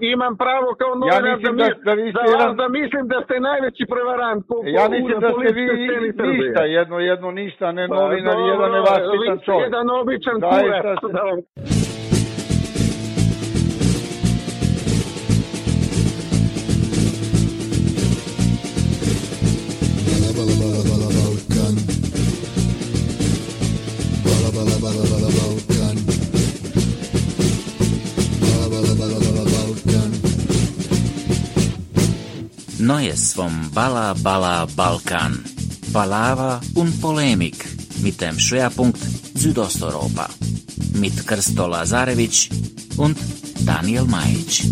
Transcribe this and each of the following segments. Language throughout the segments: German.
Imam pravo kao novinar da, mi, da, vi da, jedan... da mislim da ste najveći prevarant po, Ja mislim da ste vi ništa, jedno, jedno ništa, ne pa, novinar, pa, jedan nevaspitan čovjek. Jedan običan kurac. Da vam... Neues vom Balla Balla Balkan. Palaver und Polemik mit dem Schwerpunkt Südosteuropa. Mit Krsto Lazarevic und Daniel Majic.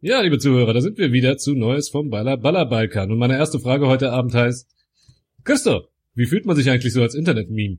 Ja, liebe Zuhörer, da sind wir wieder zu Neues vom Baller Baller Balkan. Und meine erste Frage heute Abend heißt, Christoph, wie fühlt man sich eigentlich so als Internet-Meme?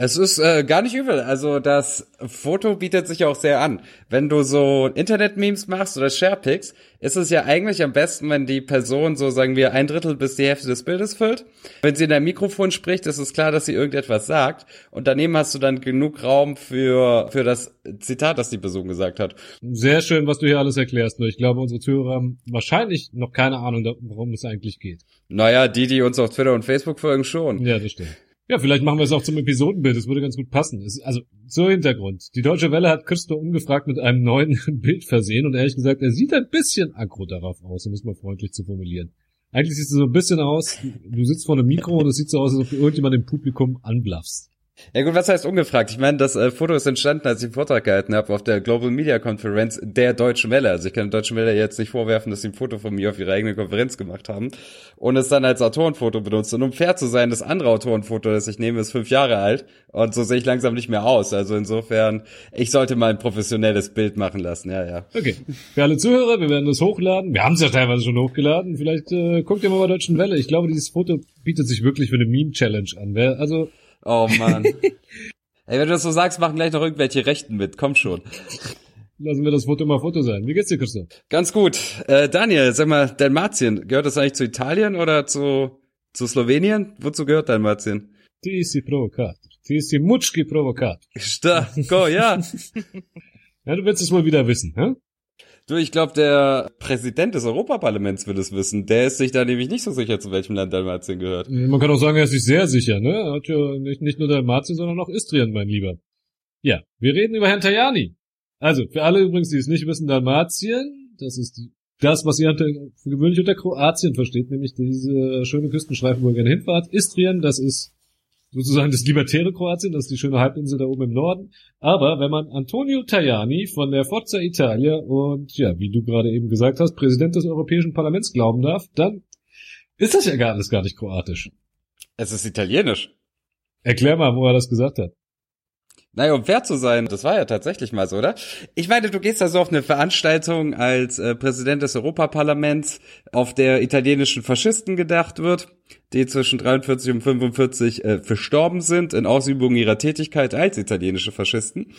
Es ist äh, gar nicht übel. Also das Foto bietet sich auch sehr an. Wenn du so Internet-Memes machst oder Sharepics, ist es ja eigentlich am besten, wenn die Person so, sagen wir, ein Drittel bis die Hälfte des Bildes füllt. Wenn sie in dein Mikrofon spricht, ist es klar, dass sie irgendetwas sagt. Und daneben hast du dann genug Raum für, für das Zitat, das die Person gesagt hat. Sehr schön, was du hier alles erklärst. Nur ich glaube, unsere Zuhörer haben wahrscheinlich noch keine Ahnung, worum es eigentlich geht. Naja, die, die uns auf Twitter und Facebook folgen, schon. Ja, das stimmt. Ja, vielleicht machen wir es auch zum Episodenbild. Das würde ganz gut passen. also zur Hintergrund. Die Deutsche Welle hat Christo ungefragt mit einem neuen Bild versehen und ehrlich gesagt, er sieht ein bisschen aggro darauf aus, um es mal freundlich zu formulieren. Eigentlich sieht es so ein bisschen aus, du sitzt vor einem Mikro und es sieht so aus, als ob du irgendjemand im Publikum anblaffst. Ja gut, was heißt ungefragt? Ich meine, das äh, Foto ist entstanden, als ich einen Vortrag gehalten habe auf der Global Media Conference der Deutschen Welle. Also ich kann der Deutschen Welle jetzt nicht vorwerfen, dass sie ein Foto von mir auf ihre eigene Konferenz gemacht haben und es dann als Autorenfoto benutzt. Und um fair zu sein, das andere Autorenfoto, das ich nehme, ist fünf Jahre alt und so sehe ich langsam nicht mehr aus. Also insofern, ich sollte mal ein professionelles Bild machen lassen. Ja, ja. Okay. Für alle Zuhörer, wir werden das hochladen. Wir haben es ja teilweise schon hochgeladen. Vielleicht äh, guckt ihr mal bei Deutschen Welle. Ich glaube, dieses Foto bietet sich wirklich für eine Meme-Challenge an. Also Oh Mann. Ey, wenn du das so sagst, machen gleich noch irgendwelche Rechten mit. Komm schon. Lassen wir das Foto mal Foto sein. Wie geht's dir, Christoph? Ganz gut. Äh, Daniel, sag mal, Dalmatien, gehört das eigentlich zu Italien oder zu, zu Slowenien? Wozu gehört Dalmatien? Ti si provokator. Ti si mučki provokator. Stark, go, ja. ja, du willst es wohl wieder wissen, hä? Du, ich glaube, der Präsident des Europaparlaments will es wissen. Der ist sich da nämlich nicht so sicher, zu welchem Land Dalmatien gehört. Man kann auch sagen, er ist sich sehr sicher, ne? Er hat ja nicht, nicht nur Dalmatien, sondern auch Istrien, mein Lieber. Ja, wir reden über Herrn Tajani. Also, für alle übrigens, die es nicht wissen, Dalmatien, das ist die, das, was ihr gewöhnlich unter Kroatien versteht, nämlich diese schöne Küstenstreifen, wo ihr gerne hinfahrt. Istrien, das ist sozusagen das libertäre Kroatien, das ist die schöne Halbinsel da oben im Norden. Aber wenn man Antonio Tajani von der Forza Italia und ja, wie du gerade eben gesagt hast, Präsident des Europäischen Parlaments glauben darf, dann ist das ja gar alles gar nicht kroatisch. Es ist italienisch. Erklär mal, wo er das gesagt hat. Naja, um fair zu sein, das war ja tatsächlich mal so, oder? Ich meine, du gehst da so auf eine Veranstaltung als äh, Präsident des Europaparlaments, auf der italienischen Faschisten gedacht wird, die zwischen 43 und 45 äh, verstorben sind in Ausübung ihrer Tätigkeit als italienische Faschisten.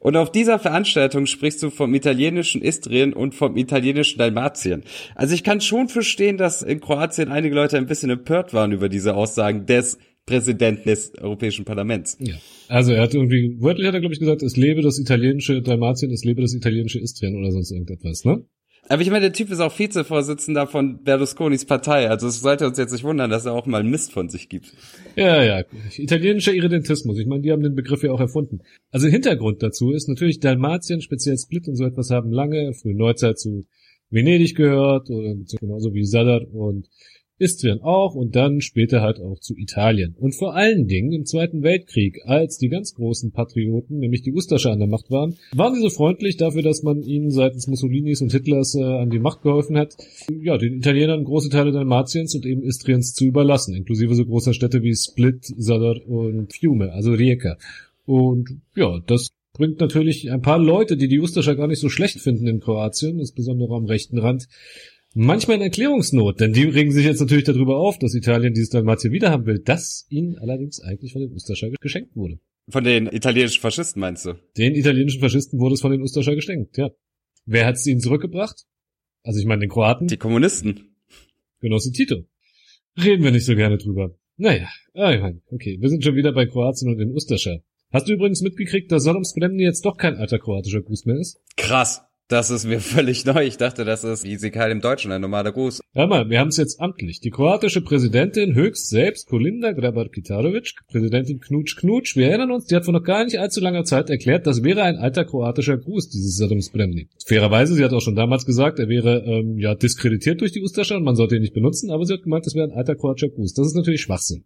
Und auf dieser Veranstaltung sprichst du vom italienischen Istrien und vom italienischen Dalmatien. Also ich kann schon verstehen, dass in Kroatien einige Leute ein bisschen empört waren über diese Aussagen des Präsidenten des Europäischen Parlaments. Ja. Also er hat irgendwie, wörtlich hat er, glaube ich, gesagt, es lebe das italienische Dalmatien, es lebe das italienische Istrien oder sonst irgendetwas, ne? Aber ich meine, der Typ ist auch Vizevorsitzender von Berlusconis Partei. Also es sollte uns jetzt nicht wundern, dass er auch mal Mist von sich gibt. Ja, ja. Italienischer Irredentismus. Ich meine, die haben den Begriff ja auch erfunden. Also Hintergrund dazu ist natürlich Dalmatien, speziell Split und so etwas haben lange, frühe Neuzeit zu Venedig gehört, oder genauso wie Sadar und Istrien auch und dann später halt auch zu Italien. Und vor allen Dingen im Zweiten Weltkrieg, als die ganz großen Patrioten, nämlich die Ustascher an der Macht waren, waren sie so freundlich dafür, dass man ihnen seitens Mussolinis und Hitlers äh, an die Macht geholfen hat, ja, den Italienern große Teile Dalmatiens und eben Istriens zu überlassen, inklusive so großer Städte wie Split, Sadar und Fiume, also Rijeka. Und ja, das bringt natürlich ein paar Leute, die die Ustascher gar nicht so schlecht finden in Kroatien, insbesondere am rechten Rand, manchmal in Erklärungsnot, denn die regen sich jetzt natürlich darüber auf, dass Italien dieses Dalmatien wiederhaben will, das ihnen allerdings eigentlich von den Ustascher geschenkt wurde. Von den italienischen Faschisten meinst du? Den italienischen Faschisten wurde es von den Ustascher geschenkt, ja. Wer hat es ihnen zurückgebracht? Also ich meine den Kroaten. Die Kommunisten. Genosse Tito. Reden wir nicht so gerne drüber. Naja, ah, okay, wir sind schon wieder bei Kroatien und in Ustascha. Hast du übrigens mitgekriegt, dass Solom Spremni jetzt doch kein alter kroatischer Gruß mehr ist? Krass. Das ist mir völlig neu. Ich dachte, das ist wie Sikal im Deutschen, ein normaler Gruß. Hör mal, wir haben es jetzt amtlich. Die kroatische Präsidentin höchst selbst, Kolinda Grabar-Kitarovic, Präsidentin Knutsch Knutsch, wir erinnern uns, die hat vor noch gar nicht allzu langer Zeit erklärt, das wäre ein alter kroatischer Gruß, dieses Sadom Spremni. Fairerweise, sie hat auch schon damals gesagt, er wäre ähm, ja diskreditiert durch die Ustascha und man sollte ihn nicht benutzen, aber sie hat gemeint, das wäre ein alter kroatischer Gruß. Das ist natürlich Schwachsinn.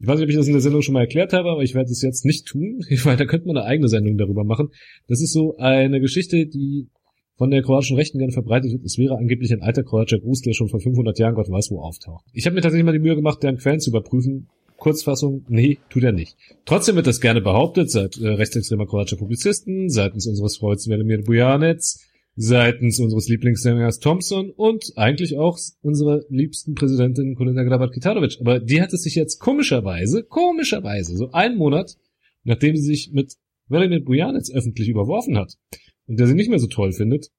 Ich weiß nicht, ob ich das in der Sendung schon mal erklärt habe, aber ich werde es jetzt nicht tun. Meine, da könnte man eine eigene Sendung darüber machen. Das ist so eine Geschichte, die von der kroatischen Rechten gerne verbreitet wird. Es wäre angeblich ein alter kroatischer Gruß, der schon vor 500 Jahren Gott weiß wo auftaucht. Ich habe mir tatsächlich mal die Mühe gemacht, deren Quellen zu überprüfen. Kurzfassung, nee, tut er nicht. Trotzdem wird das gerne behauptet, seit äh, rechtsextremer kroatischer Publizisten, seitens unseres Freundes Velimir Bujanets, seitens unseres Lieblingssängers Thompson und eigentlich auch unserer liebsten Präsidentin Kolina Grabat-Kitarovic. Aber die hat es sich jetzt komischerweise, komischerweise, so einen Monat, nachdem sie sich mit Velimir Bujanets öffentlich überworfen hat und der sie nicht mehr so toll findet,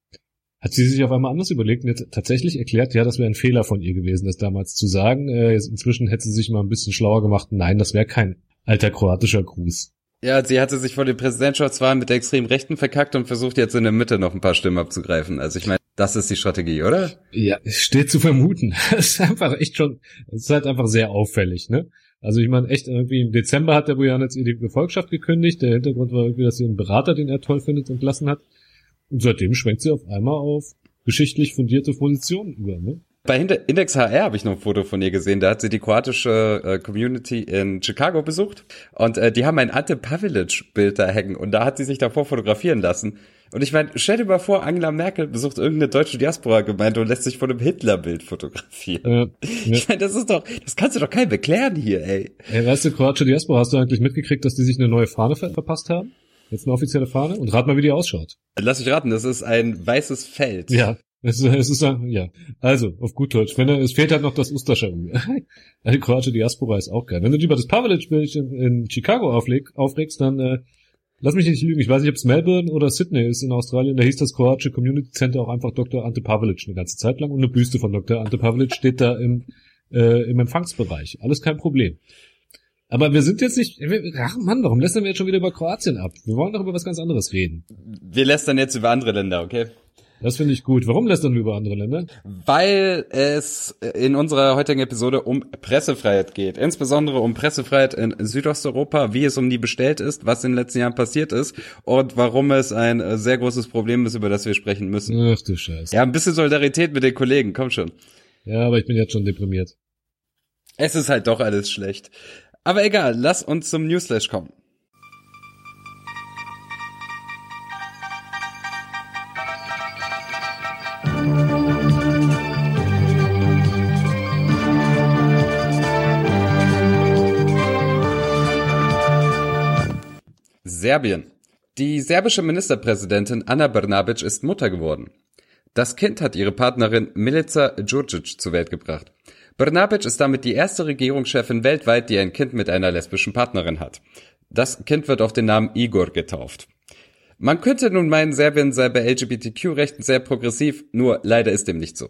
hat sie sich auf einmal anders überlegt und jetzt tatsächlich erklärt, ja, das wäre ein Fehler von ihr gewesen, das damals zu sagen. Äh, inzwischen hätte sie sich mal ein bisschen schlauer gemacht. Nein, das wäre kein alter kroatischer Gruß. Ja, sie hatte sich vor den Präsidentschaftswahlen mit der extremen Rechten verkackt und versucht jetzt in der Mitte noch ein paar Stimmen abzugreifen. Also ich meine, das ist die Strategie, oder? Ja, steht zu vermuten. Das ist einfach echt schon, es ist halt einfach sehr auffällig, ne? Also ich meine, echt irgendwie im Dezember hat der Bujan jetzt ihr die Gefolgschaft gekündigt. Der Hintergrund war irgendwie, dass sie einen Berater, den er toll findet, entlassen hat. Und seitdem schwenkt sie auf einmal auf geschichtlich fundierte Positionen über, ne? Bei Index HR habe ich noch ein Foto von ihr gesehen. Da hat sie die kroatische äh, Community in Chicago besucht und äh, die haben ein Ante Pavelic-Bild da hängen und da hat sie sich davor fotografieren lassen. Und ich meine, stell dir mal vor, Angela Merkel besucht irgendeine deutsche Diaspora-Gemeinde und lässt sich von einem Hitler-Bild fotografieren. Äh, ja. Ich meine, das ist doch, das kannst du doch keinem erklären hier, ey. Ey, weißt du, kroatische Diaspora, hast du eigentlich mitgekriegt, dass die sich eine neue Fahne ver verpasst haben? Jetzt eine offizielle Fahne und rat mal, wie die ausschaut. Lass mich raten, das ist ein weißes Feld. Ja, es, es ist ja. Also, auf gut Deutsch. Wenn es fehlt halt noch das Ustascha. Die kroatische Diaspora ist auch geil. Wenn du über das Pavelic-Bild in, in, Chicago aufleg, aufregst, dann äh, lass mich nicht lügen. Ich weiß nicht, ob es Melbourne oder Sydney ist in Australien. Da hieß das kroatische Community Center auch einfach Dr. Ante Pavelic eine ganze Zeit lang und eine Büste von Dr. Ante Pavelic steht da im, äh, im Empfangsbereich. Alles kein Problem. Aber wir sind jetzt nicht. Ach Mann, warum lästern wir jetzt schon wieder über Kroatien ab? Wir wollen doch über was ganz anderes reden. Wir lästern jetzt über andere Länder, okay? Das finde ich gut. Warum lästern wir über andere Länder? Weil es in unserer heutigen Episode um Pressefreiheit geht. Insbesondere um Pressefreiheit in Südosteuropa, wie es um die bestellt ist, was in den letzten Jahren passiert ist und warum es ein sehr großes Problem ist, über das wir sprechen müssen. Ach du Scheiße. Ja, ein bisschen Solidarität mit den Kollegen, komm schon. Ja, aber ich bin jetzt schon deprimiert. Es ist halt doch alles schlecht. Aber egal, lass uns zum Newsflash kommen. Serbien. Die serbische Ministerpräsidentin Anna Brnabic ist Mutter geworden. Das Kind hat ihre Partnerin Milica Djurdjic zur Welt gebracht. Brnabic ist damit die erste Regierungschefin weltweit, die ein Kind mit einer lesbischen Partnerin hat. Das Kind wird auf den Namen Igor getauft. Man könnte nun meinen, Serbien sei bei LGBTQ-Rechten sehr progressiv, nur leider ist dem nicht so.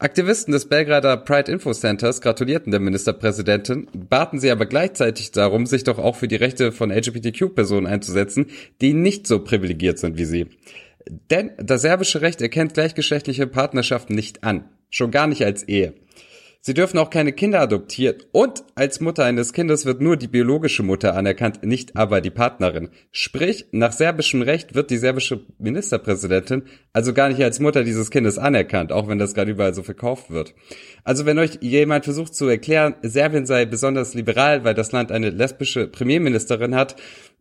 Aktivisten des Belgrader Pride Info Centers gratulierten der Ministerpräsidentin, baten sie aber gleichzeitig darum, sich doch auch für die Rechte von LGBTQ-Personen einzusetzen, die nicht so privilegiert sind wie sie. Denn das serbische Recht erkennt gleichgeschlechtliche Partnerschaften nicht an, schon gar nicht als Ehe. Sie dürfen auch keine Kinder adoptieren und als Mutter eines Kindes wird nur die biologische Mutter anerkannt, nicht aber die Partnerin. Sprich, nach serbischem Recht wird die serbische Ministerpräsidentin also gar nicht als Mutter dieses Kindes anerkannt, auch wenn das gerade überall so verkauft wird. Also wenn euch jemand versucht zu erklären, Serbien sei besonders liberal, weil das Land eine lesbische Premierministerin hat,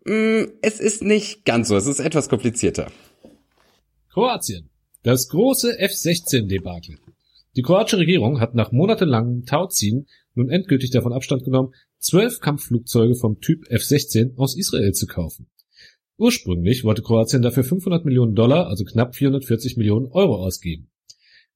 mm, es ist nicht ganz so, es ist etwas komplizierter. Kroatien. Das große F-16-Debakel. Die kroatische Regierung hat nach monatelangem Tauziehen nun endgültig davon Abstand genommen, zwölf Kampfflugzeuge vom Typ F-16 aus Israel zu kaufen. Ursprünglich wollte Kroatien dafür 500 Millionen Dollar, also knapp 440 Millionen Euro ausgeben.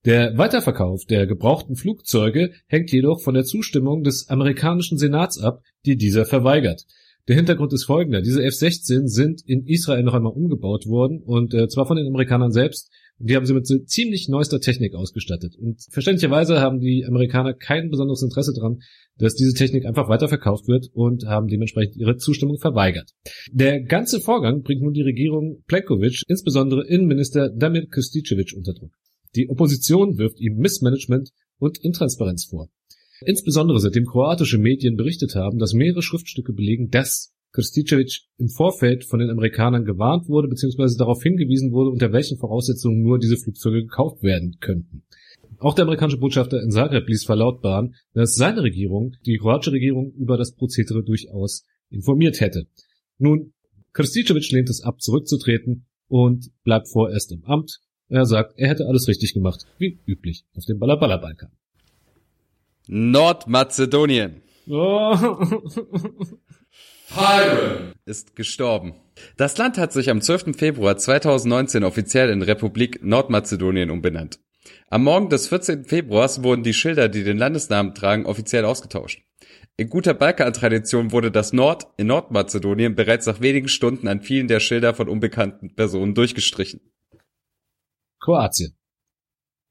Der Weiterverkauf der gebrauchten Flugzeuge hängt jedoch von der Zustimmung des amerikanischen Senats ab, die dieser verweigert. Der Hintergrund ist folgender. Diese F-16 sind in Israel noch einmal umgebaut worden und äh, zwar von den Amerikanern selbst. Und die haben sie mit so ziemlich neuester Technik ausgestattet. Und verständlicherweise haben die Amerikaner kein besonderes Interesse daran, dass diese Technik einfach weiterverkauft wird und haben dementsprechend ihre Zustimmung verweigert. Der ganze Vorgang bringt nun die Regierung Plenkovic, insbesondere Innenminister Damir Krsticevic unter Druck. Die Opposition wirft ihm Missmanagement und Intransparenz vor. Insbesondere seitdem kroatische Medien berichtet haben, dass mehrere Schriftstücke belegen, dass Krsticevic im Vorfeld von den Amerikanern gewarnt wurde bzw. darauf hingewiesen wurde, unter welchen Voraussetzungen nur diese Flugzeuge gekauft werden könnten. Auch der amerikanische Botschafter in Zagreb ließ verlautbaren, dass seine Regierung die kroatische Regierung über das Prozedere durchaus informiert hätte. Nun, Krsticevic lehnt es ab, zurückzutreten und bleibt vorerst im Amt. Er sagt, er hätte alles richtig gemacht, wie üblich auf dem Balabala-Balkan. Nordmazedonien. Oh. Byron ist gestorben. Das Land hat sich am 12. Februar 2019 offiziell in Republik Nordmazedonien umbenannt. Am Morgen des 14. Februars wurden die Schilder, die den Landesnamen tragen, offiziell ausgetauscht. In guter Balkan-Tradition wurde das Nord in Nordmazedonien bereits nach wenigen Stunden an vielen der Schilder von unbekannten Personen durchgestrichen. Kroatien.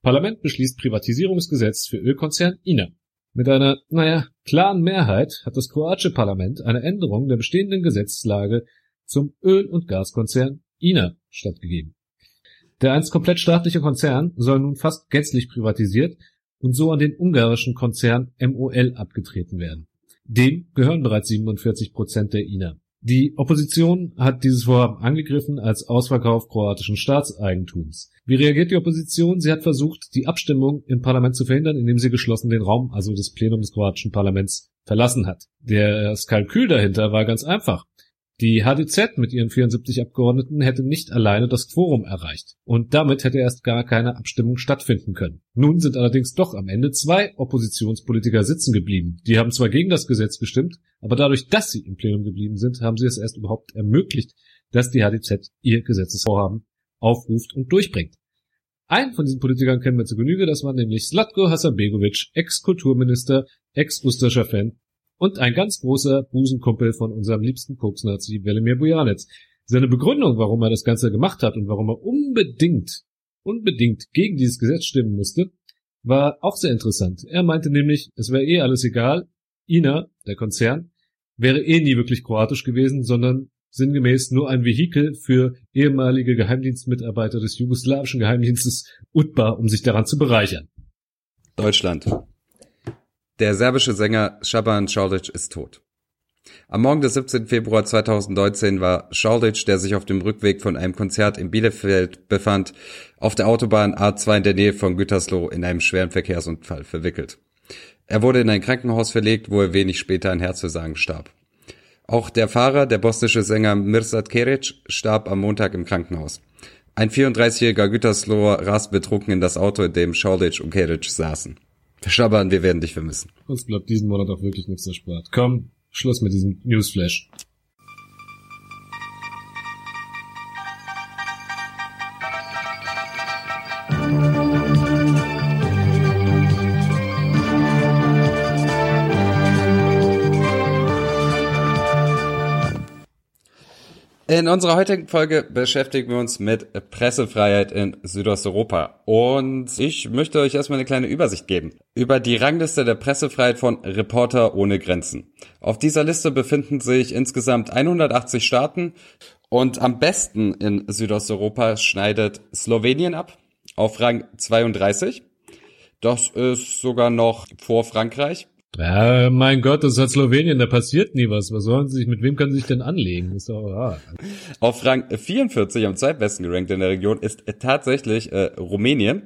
Parlament beschließt Privatisierungsgesetz für Ölkonzern INA. Mit einer, naja, klaren Mehrheit hat das kroatische Parlament eine Änderung der bestehenden Gesetzeslage zum Öl- und Gaskonzern INA stattgegeben. Der einst komplett staatliche Konzern soll nun fast gänzlich privatisiert und so an den ungarischen Konzern MOL abgetreten werden. Dem gehören bereits 47 Prozent der INA. Die Opposition hat dieses Vorhaben angegriffen als Ausverkauf kroatischen Staatseigentums. Wie reagiert die Opposition? Sie hat versucht, die Abstimmung im Parlament zu verhindern, indem sie geschlossen den Raum, also das Plenum des kroatischen Parlaments, verlassen hat. Das Kalkül dahinter war ganz einfach. Die HDZ mit ihren 74 Abgeordneten hätte nicht alleine das Quorum erreicht und damit hätte erst gar keine Abstimmung stattfinden können. Nun sind allerdings doch am Ende zwei Oppositionspolitiker sitzen geblieben. Die haben zwar gegen das Gesetz gestimmt, aber dadurch, dass sie im Plenum geblieben sind, haben sie es erst überhaupt ermöglicht, dass die HDZ ihr Gesetzesvorhaben aufruft und durchbringt. Einen von diesen Politikern kennen wir zu Genüge, das war nämlich Slatko Hasanbegovic, Ex-Kulturminister, Ex-Ustascher Fan und ein ganz großer Busenkumpel von unserem liebsten Koksnazi Velimir Bujanec. Seine Begründung, warum er das Ganze gemacht hat und warum er unbedingt, unbedingt gegen dieses Gesetz stimmen musste, war auch sehr interessant. Er meinte nämlich, es wäre eh alles egal, INA, der Konzern, wäre eh nie wirklich kroatisch gewesen, sondern sinngemäß nur ein Vehikel für ehemalige Geheimdienstmitarbeiter des jugoslawischen Geheimdienstes UTBA, um sich daran zu bereichern. Deutschland. Der serbische Sänger Shaban Šaldić ist tot. Am Morgen des 17. Februar 2019 war Šaldić, der sich auf dem Rückweg von einem Konzert in Bielefeld befand, auf der Autobahn A2 in der Nähe von Gütersloh in einem schweren Verkehrsunfall verwickelt. Er wurde in ein Krankenhaus verlegt, wo er wenig später an Herzversagen starb. Auch der Fahrer, der bosnische Sänger Mirsad Keric, starb am Montag im Krankenhaus. Ein 34-jähriger Gütersloher rast betrunken in das Auto, in dem Schaudic und Keric saßen. Schaban, wir werden dich vermissen. Uns bleibt diesen Monat auch wirklich nichts erspart. Komm, Schluss mit diesem Newsflash. In unserer heutigen Folge beschäftigen wir uns mit Pressefreiheit in Südosteuropa. Und ich möchte euch erstmal eine kleine Übersicht geben über die Rangliste der Pressefreiheit von Reporter ohne Grenzen. Auf dieser Liste befinden sich insgesamt 180 Staaten und am besten in Südosteuropa schneidet Slowenien ab auf Rang 32. Das ist sogar noch vor Frankreich. Ja, mein Gott, das ist halt Slowenien, da passiert nie was. Was sollen sie sich, mit wem können sie sich denn anlegen? ist doch, ja. Auf Rang 44 am zweitbesten gerankt in der Region ist tatsächlich äh, Rumänien.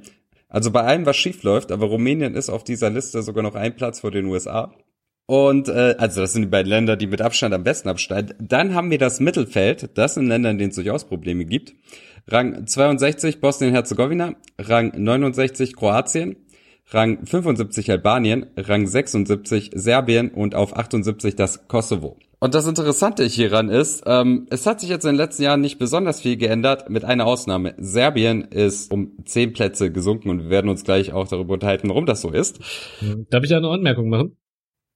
Also bei allem, was schief läuft, aber Rumänien ist auf dieser Liste sogar noch ein Platz vor den USA. Und äh, also das sind die beiden Länder, die mit Abstand am besten abschneiden. Dann haben wir das Mittelfeld, das sind Länder, in denen es durchaus Probleme gibt. Rang 62 Bosnien-Herzegowina, Rang 69 Kroatien, Rang 75 Albanien, Rang 76 Serbien und auf 78 das Kosovo. Und das Interessante hieran ist, ähm, es hat sich jetzt in den letzten Jahren nicht besonders viel geändert, mit einer Ausnahme. Serbien ist um 10 Plätze gesunken und wir werden uns gleich auch darüber unterhalten, warum das so ist. Darf ich da eine Anmerkung machen?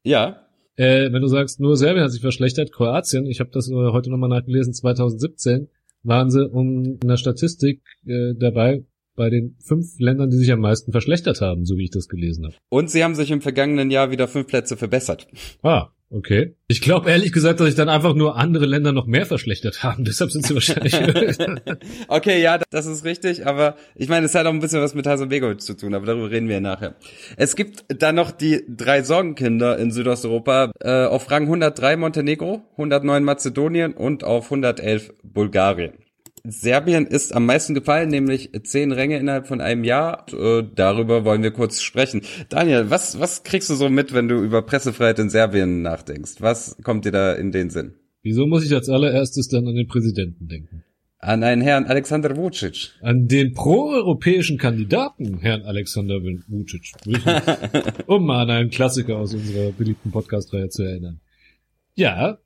Ja. Äh, wenn du sagst, nur Serbien hat sich verschlechtert, Kroatien, ich habe das heute nochmal nachgelesen, 2017 waren sie um in der Statistik äh, dabei bei den fünf Ländern, die sich am meisten verschlechtert haben, so wie ich das gelesen habe. Und sie haben sich im vergangenen Jahr wieder fünf Plätze verbessert. Ah, Okay. Ich glaube ehrlich gesagt, dass sich dann einfach nur andere Länder noch mehr verschlechtert haben. Deshalb sind sie wahrscheinlich. okay, ja, das ist richtig. Aber ich meine, es hat auch ein bisschen was mit Hasanbegovic zu tun. Aber darüber reden wir nachher. Es gibt dann noch die drei Sorgenkinder in Südosteuropa. Äh, auf Rang 103 Montenegro, 109 Mazedonien und auf 111 Bulgarien. Serbien ist am meisten gefallen, nämlich zehn Ränge innerhalb von einem Jahr. Äh, darüber wollen wir kurz sprechen. Daniel, was, was kriegst du so mit, wenn du über Pressefreiheit in Serbien nachdenkst? Was kommt dir da in den Sinn? Wieso muss ich als allererstes dann an den Präsidenten denken? An einen Herrn Alexander Vucic. An den proeuropäischen Kandidaten, Herrn Alexander Vucic. um mal an einen Klassiker aus unserer beliebten Podcast-Reihe zu erinnern. Ja,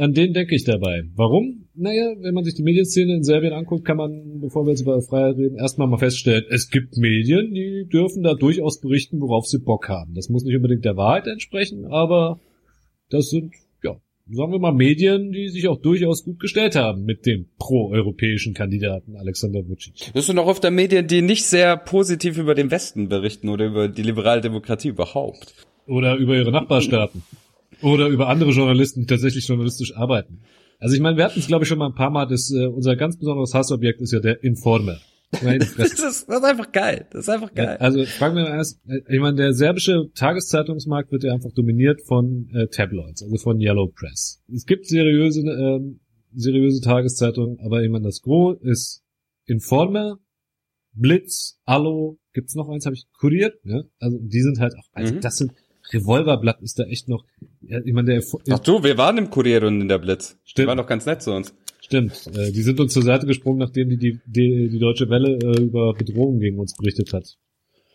an den denke ich dabei. Warum? Naja, wenn man sich die Medienszene in Serbien anguckt, kann man, bevor wir jetzt über Freiheit reden, erstmal mal feststellen, es gibt Medien, die dürfen da durchaus berichten, worauf sie Bock haben. Das muss nicht unbedingt der Wahrheit entsprechen, aber das sind, ja, sagen wir mal Medien, die sich auch durchaus gut gestellt haben mit dem pro-europäischen Kandidaten Alexander Vucic. Das sind auch oft Medien, die nicht sehr positiv über den Westen berichten oder über die liberale Demokratie überhaupt. Oder über ihre Nachbarstaaten. Oder über andere Journalisten, die tatsächlich journalistisch arbeiten. Also ich meine, wir hatten es, glaube ich, schon mal ein paar Mal, das, äh, unser ganz besonderes Hassobjekt ist ja der Informer. das, ist, das ist einfach geil. Das ist einfach geil. Ja, also fragen wir mal erst, äh, ich meine, der serbische Tageszeitungsmarkt wird ja einfach dominiert von äh, Tabloids, also von Yellow Press. Es gibt seriöse, ähm, seriöse Tageszeitungen, aber ich meine, das Gros ist Informer, Blitz, Allo, gibt's noch eins, habe ich kuriert, ja? Also die sind halt auch, also mhm. das sind Revolverblatt ist da echt noch. Ja, ich meine, der Ach du, wir waren im Kurier und in der Blitz. Stimmt. Die waren doch ganz nett zu uns. Stimmt. Äh, die sind uns zur Seite gesprungen, nachdem die die, die, die Deutsche Welle äh, über Bedrohungen gegen uns berichtet hat.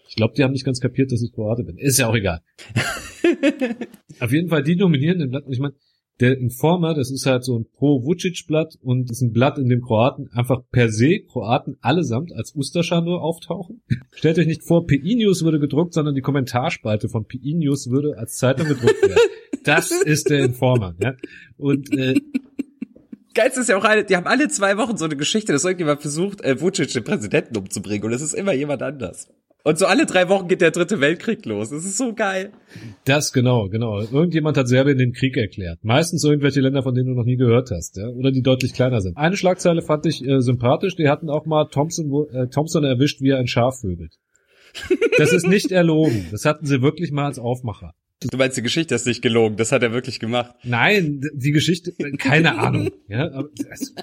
Ich glaube, die haben nicht ganz kapiert, dass ich Kroate bin. Ist ja auch egal. Auf jeden Fall, die dominieren den Blatt. Und ich meine, der Informer, das ist halt so ein Pro-Vucic-Blatt und ist ein Blatt, in dem Kroaten einfach per se, Kroaten allesamt als Ustascha nur auftauchen. Stellt euch nicht vor, PI News würde gedruckt, sondern die Kommentarspalte von PI News würde als Zeitung gedruckt werden. Das ist der Informer, ja. Und äh, Geilste ist ja auch alle, die haben alle zwei Wochen so eine Geschichte, dass irgendjemand versucht, äh, Vucic den Präsidenten umzubringen und es ist immer jemand anders. Und so alle drei Wochen geht der dritte Weltkrieg los. Das ist so geil. Das genau, genau. Irgendjemand hat Serbien den Krieg erklärt. Meistens irgendwelche Länder, von denen du noch nie gehört hast, ja, oder die deutlich kleiner sind. Eine Schlagzeile fand ich äh, sympathisch. Die hatten auch mal Thompson, äh, Thompson erwischt, wie er ein Schaf vögelt. Das ist nicht erlogen. Das hatten sie wirklich mal als Aufmacher. Du meinst, die Geschichte ist nicht gelogen. Das hat er wirklich gemacht. Nein, die Geschichte, keine Ahnung. Ja, aber es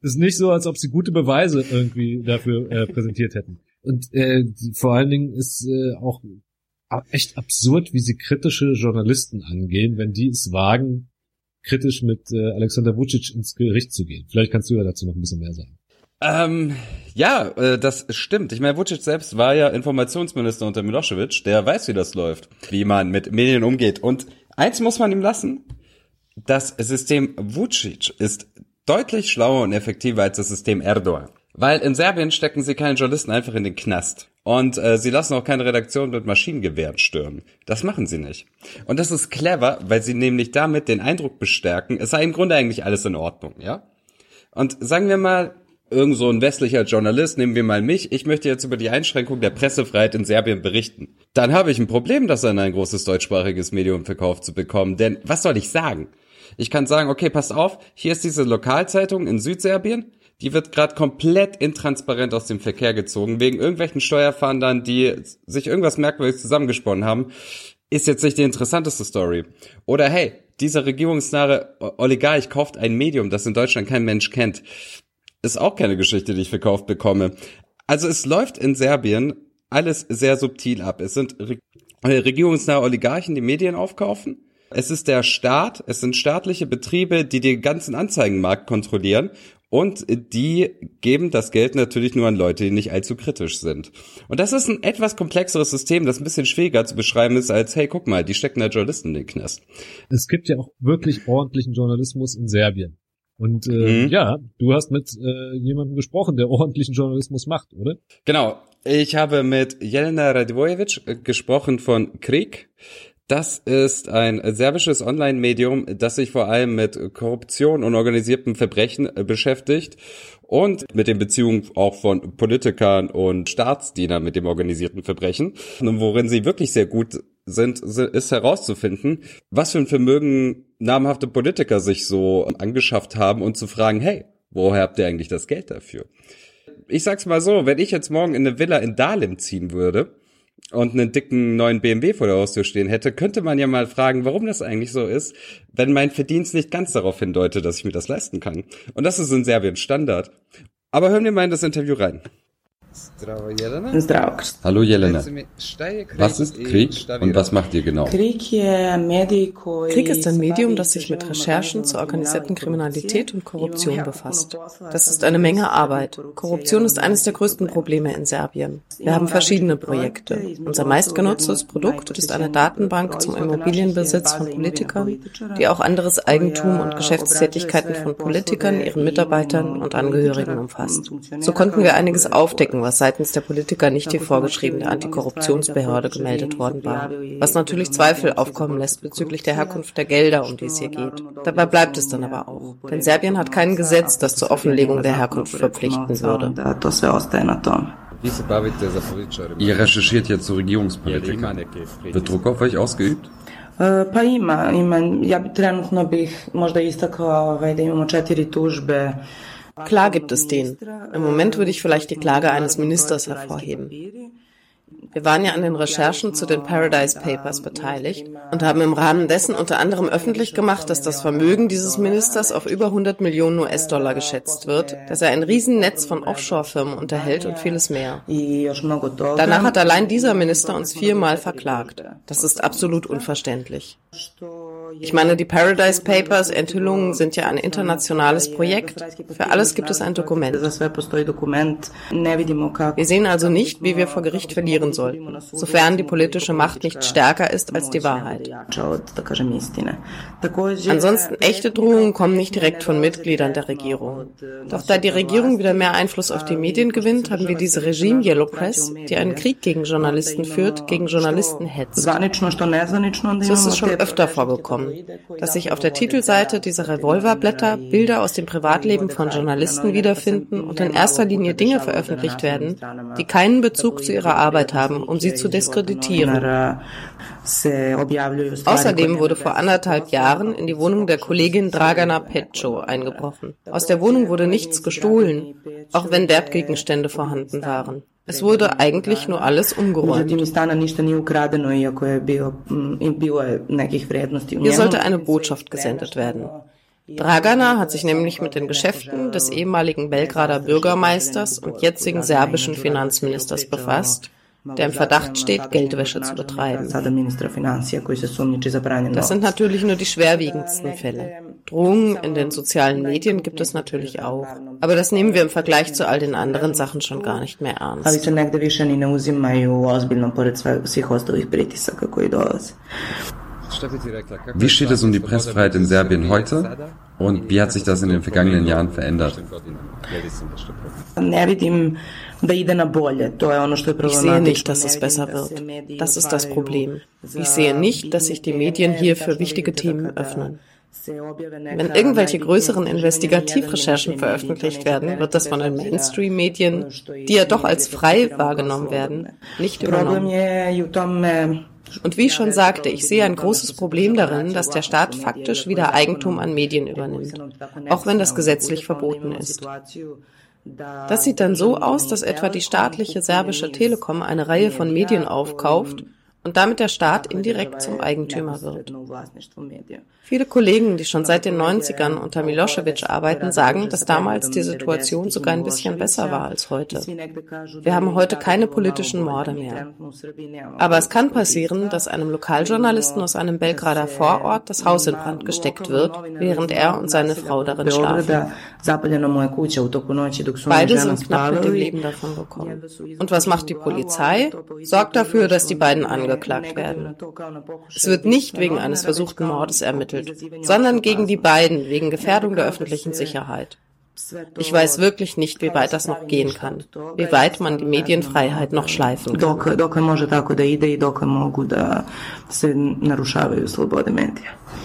ist nicht so, als ob sie gute Beweise irgendwie dafür äh, präsentiert hätten. Und äh, vor allen Dingen ist äh, auch echt absurd, wie sie kritische Journalisten angehen, wenn die es wagen, kritisch mit äh, Alexander Vucic ins Gericht zu gehen. Vielleicht kannst du ja dazu noch ein bisschen mehr sagen. Ähm, ja, äh, das stimmt. Ich meine, Vucic selbst war ja Informationsminister unter Milosevic. Der weiß, wie das läuft, wie man mit Medien umgeht. Und eins muss man ihm lassen. Das System Vucic ist deutlich schlauer und effektiver als das System Erdogan. Weil in Serbien stecken sie keine Journalisten einfach in den Knast. Und äh, sie lassen auch keine Redaktion mit Maschinengewehren stürmen. Das machen sie nicht. Und das ist clever, weil sie nämlich damit den Eindruck bestärken, es sei im Grunde eigentlich alles in Ordnung, ja? Und sagen wir mal, irgend so ein westlicher Journalist, nehmen wir mal mich, ich möchte jetzt über die Einschränkung der Pressefreiheit in Serbien berichten. Dann habe ich ein Problem, das an ein großes deutschsprachiges Medium verkauft zu bekommen. Denn was soll ich sagen? Ich kann sagen, okay, passt auf, hier ist diese Lokalzeitung in Südserbien, die wird gerade komplett intransparent aus dem Verkehr gezogen, wegen irgendwelchen Steuerfahndern, die sich irgendwas merkwürdig zusammengesponnen haben. Ist jetzt nicht die interessanteste Story. Oder hey, dieser regierungsnahe Oligarch kauft ein Medium, das in Deutschland kein Mensch kennt. Ist auch keine Geschichte, die ich verkauft bekomme. Also es läuft in Serbien alles sehr subtil ab. Es sind regierungsnahe Oligarchen, die Medien aufkaufen. Es ist der Staat, es sind staatliche Betriebe, die den ganzen Anzeigenmarkt kontrollieren und die geben das Geld natürlich nur an Leute, die nicht allzu kritisch sind. Und das ist ein etwas komplexeres System, das ein bisschen schwieriger zu beschreiben ist, als, hey, guck mal, die stecken da Journalisten in den Knast. Es gibt ja auch wirklich ordentlichen Journalismus in Serbien. Und äh, mhm. ja, du hast mit äh, jemandem gesprochen, der ordentlichen Journalismus macht, oder? Genau. Ich habe mit Jelena Radivojevic äh, gesprochen von Krieg. Das ist ein serbisches Online-Medium, das sich vor allem mit Korruption und organisiertem Verbrechen äh, beschäftigt und mit den Beziehungen auch von Politikern und Staatsdienern mit dem organisierten Verbrechen. Und worin sie wirklich sehr gut sind, ist herauszufinden, was für ein Vermögen namhafte Politiker sich so angeschafft haben und zu fragen, hey, woher habt ihr eigentlich das Geld dafür? Ich sag's mal so, wenn ich jetzt morgen in eine Villa in Dahlem ziehen würde, und einen dicken neuen BMW vor der Haustür stehen hätte, könnte man ja mal fragen, warum das eigentlich so ist, wenn mein Verdienst nicht ganz darauf hindeutet, dass ich mir das leisten kann. Und das ist in Serbien Standard. Aber hören wir mal in das Interview rein. Zdravo, Jelena. Zdravo. Hallo Jelena. Was ist Krieg und was macht ihr genau? Krieg ist ein Medium, das sich mit Recherchen zur organisierten Kriminalität und Korruption befasst. Das ist eine Menge Arbeit. Korruption ist eines der größten Probleme in Serbien. Wir haben verschiedene Projekte. Unser meistgenutztes Produkt ist eine Datenbank zum Immobilienbesitz von Politikern, die auch anderes Eigentum und Geschäftstätigkeiten von Politikern, ihren Mitarbeitern und Angehörigen umfasst. So konnten wir einiges aufdecken, was seitens der Politiker nicht die vorgeschriebene Antikorruptionsbehörde gemeldet worden war, was natürlich Zweifel aufkommen lässt bezüglich der Herkunft der Gelder, um die es hier geht. Dabei bleibt es dann aber auch. Denn Serbien hat kein Gesetz, das zur Offenlegung der Herkunft verpflichten würde. Ihr recherchiert jetzt zu Regierungspolitikern. Wird Druck auf euch ausgeübt? Pa ima, ima, ja bi trenutno bih možda istakla ovaj, da imamo četiri tužbe Klar gibt es den. Im Moment würde ich vielleicht die Klage eines Ministers hervorheben. Wir waren ja an den Recherchen zu den Paradise Papers beteiligt und haben im Rahmen dessen unter anderem öffentlich gemacht, dass das Vermögen dieses Ministers auf über 100 Millionen US-Dollar geschätzt wird, dass er ein Riesennetz von Offshore-Firmen unterhält und vieles mehr. Danach hat allein dieser Minister uns viermal verklagt. Das ist absolut unverständlich. Ich meine, die Paradise Papers, Enthüllungen sind ja ein internationales Projekt. Für alles gibt es ein Dokument. Wir sehen also nicht, wie wir vor Gericht verlieren sollten, sofern die politische Macht nicht stärker ist als die Wahrheit. Ansonsten echte Drohungen kommen nicht direkt von Mitgliedern der Regierung. Doch da die Regierung wieder mehr Einfluss auf die Medien gewinnt, haben wir diese Regime Yellow Press, die einen Krieg gegen Journalisten führt, gegen Journalisten hetzt. So ist es schon öfter vorgekommen dass sich auf der Titelseite dieser Revolverblätter Bilder aus dem Privatleben von Journalisten wiederfinden und in erster Linie Dinge veröffentlicht werden, die keinen Bezug zu ihrer Arbeit haben, um sie zu diskreditieren. Außerdem wurde vor anderthalb Jahren in die Wohnung der Kollegin Dragana Petcho eingebrochen. Aus der Wohnung wurde nichts gestohlen, auch wenn Wertgegenstände vorhanden waren. Es wurde eigentlich nur alles umgeräumt. Hier sollte eine Botschaft gesendet werden. Dragana hat sich nämlich mit den Geschäften des ehemaligen Belgrader Bürgermeisters und jetzigen serbischen Finanzministers befasst der im Verdacht steht, Geldwäsche zu betreiben. Das sind natürlich nur die schwerwiegendsten Fälle. Drohungen in den sozialen Medien gibt es natürlich auch. Aber das nehmen wir im Vergleich zu all den anderen Sachen schon gar nicht mehr ernst. Wie steht es um die Pressefreiheit in Serbien heute und wie hat sich das in den vergangenen Jahren verändert? Ich sehe nicht, dass es besser wird. Das ist das Problem. Ich sehe nicht, dass sich die Medien hier für wichtige Themen öffnen. Wenn irgendwelche größeren Investigativrecherchen veröffentlicht werden, wird das von den Mainstream-Medien, die ja doch als frei wahrgenommen werden, nicht übernommen. Und wie ich schon sagte, ich sehe ein großes Problem darin, dass der Staat faktisch wieder Eigentum an Medien übernimmt, auch wenn das gesetzlich verboten ist. Das sieht dann so aus, dass etwa die staatliche serbische Telekom eine Reihe von Medien aufkauft und damit der Staat indirekt zum Eigentümer wird. Viele Kollegen, die schon seit den 90ern unter Milosevic arbeiten, sagen, dass damals die Situation sogar ein bisschen besser war als heute. Wir haben heute keine politischen Morde mehr. Aber es kann passieren, dass einem Lokaljournalisten aus einem Belgrader Vorort das Haus in Brand gesteckt wird, während er und seine Frau darin schlafen. Beide sind knapp mit dem Leben davon gekommen. Und was macht die Polizei? Sorgt dafür, dass die beiden angeklagt werden. Es wird nicht wegen eines versuchten Mordes ermittelt sondern gegen die beiden wegen Gefährdung der öffentlichen Sicherheit. Ich weiß wirklich nicht, wie weit das noch gehen kann, wie weit man die Medienfreiheit noch schleifen kann.